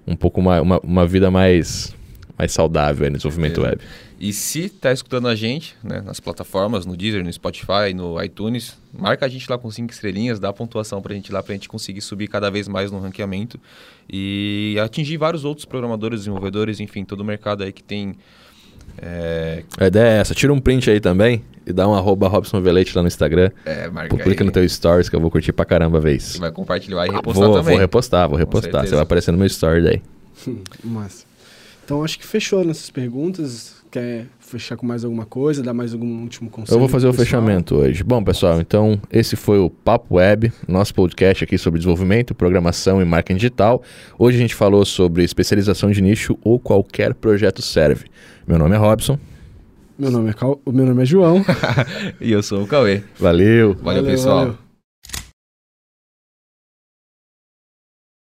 um pouco mais, uma, uma vida mais, mais saudável no desenvolvimento web. E se tá escutando a gente, né, nas plataformas, no Deezer, no Spotify, no iTunes, marca a gente lá com cinco estrelinhas, dá pontuação pra gente lá, pra gente conseguir subir cada vez mais no ranqueamento e atingir vários outros programadores, desenvolvedores, enfim, todo o mercado aí que tem... É, A ideia é essa. Tira um print aí também e dá um arroba Robson Velete lá no Instagram. é marca Publica aí, no teu stories que eu vou curtir pra caramba a vez. Você vai compartilhar e repostar Vou, também. vou repostar, vou repostar. Você vai aparecer no meu story daí. Massa. Então acho que fechou nessas perguntas. Quer fechar com mais alguma coisa? Dar mais algum último conselho? Eu vou fazer o fechamento hoje. Bom, pessoal, então esse foi o Papo Web, nosso podcast aqui sobre desenvolvimento, programação e marketing digital. Hoje a gente falou sobre especialização de nicho ou qualquer projeto serve. Meu nome é Robson. Meu nome é, Cal... o meu nome é João. E eu sou o Cauê. Valeu. Valeu, pessoal. valeu.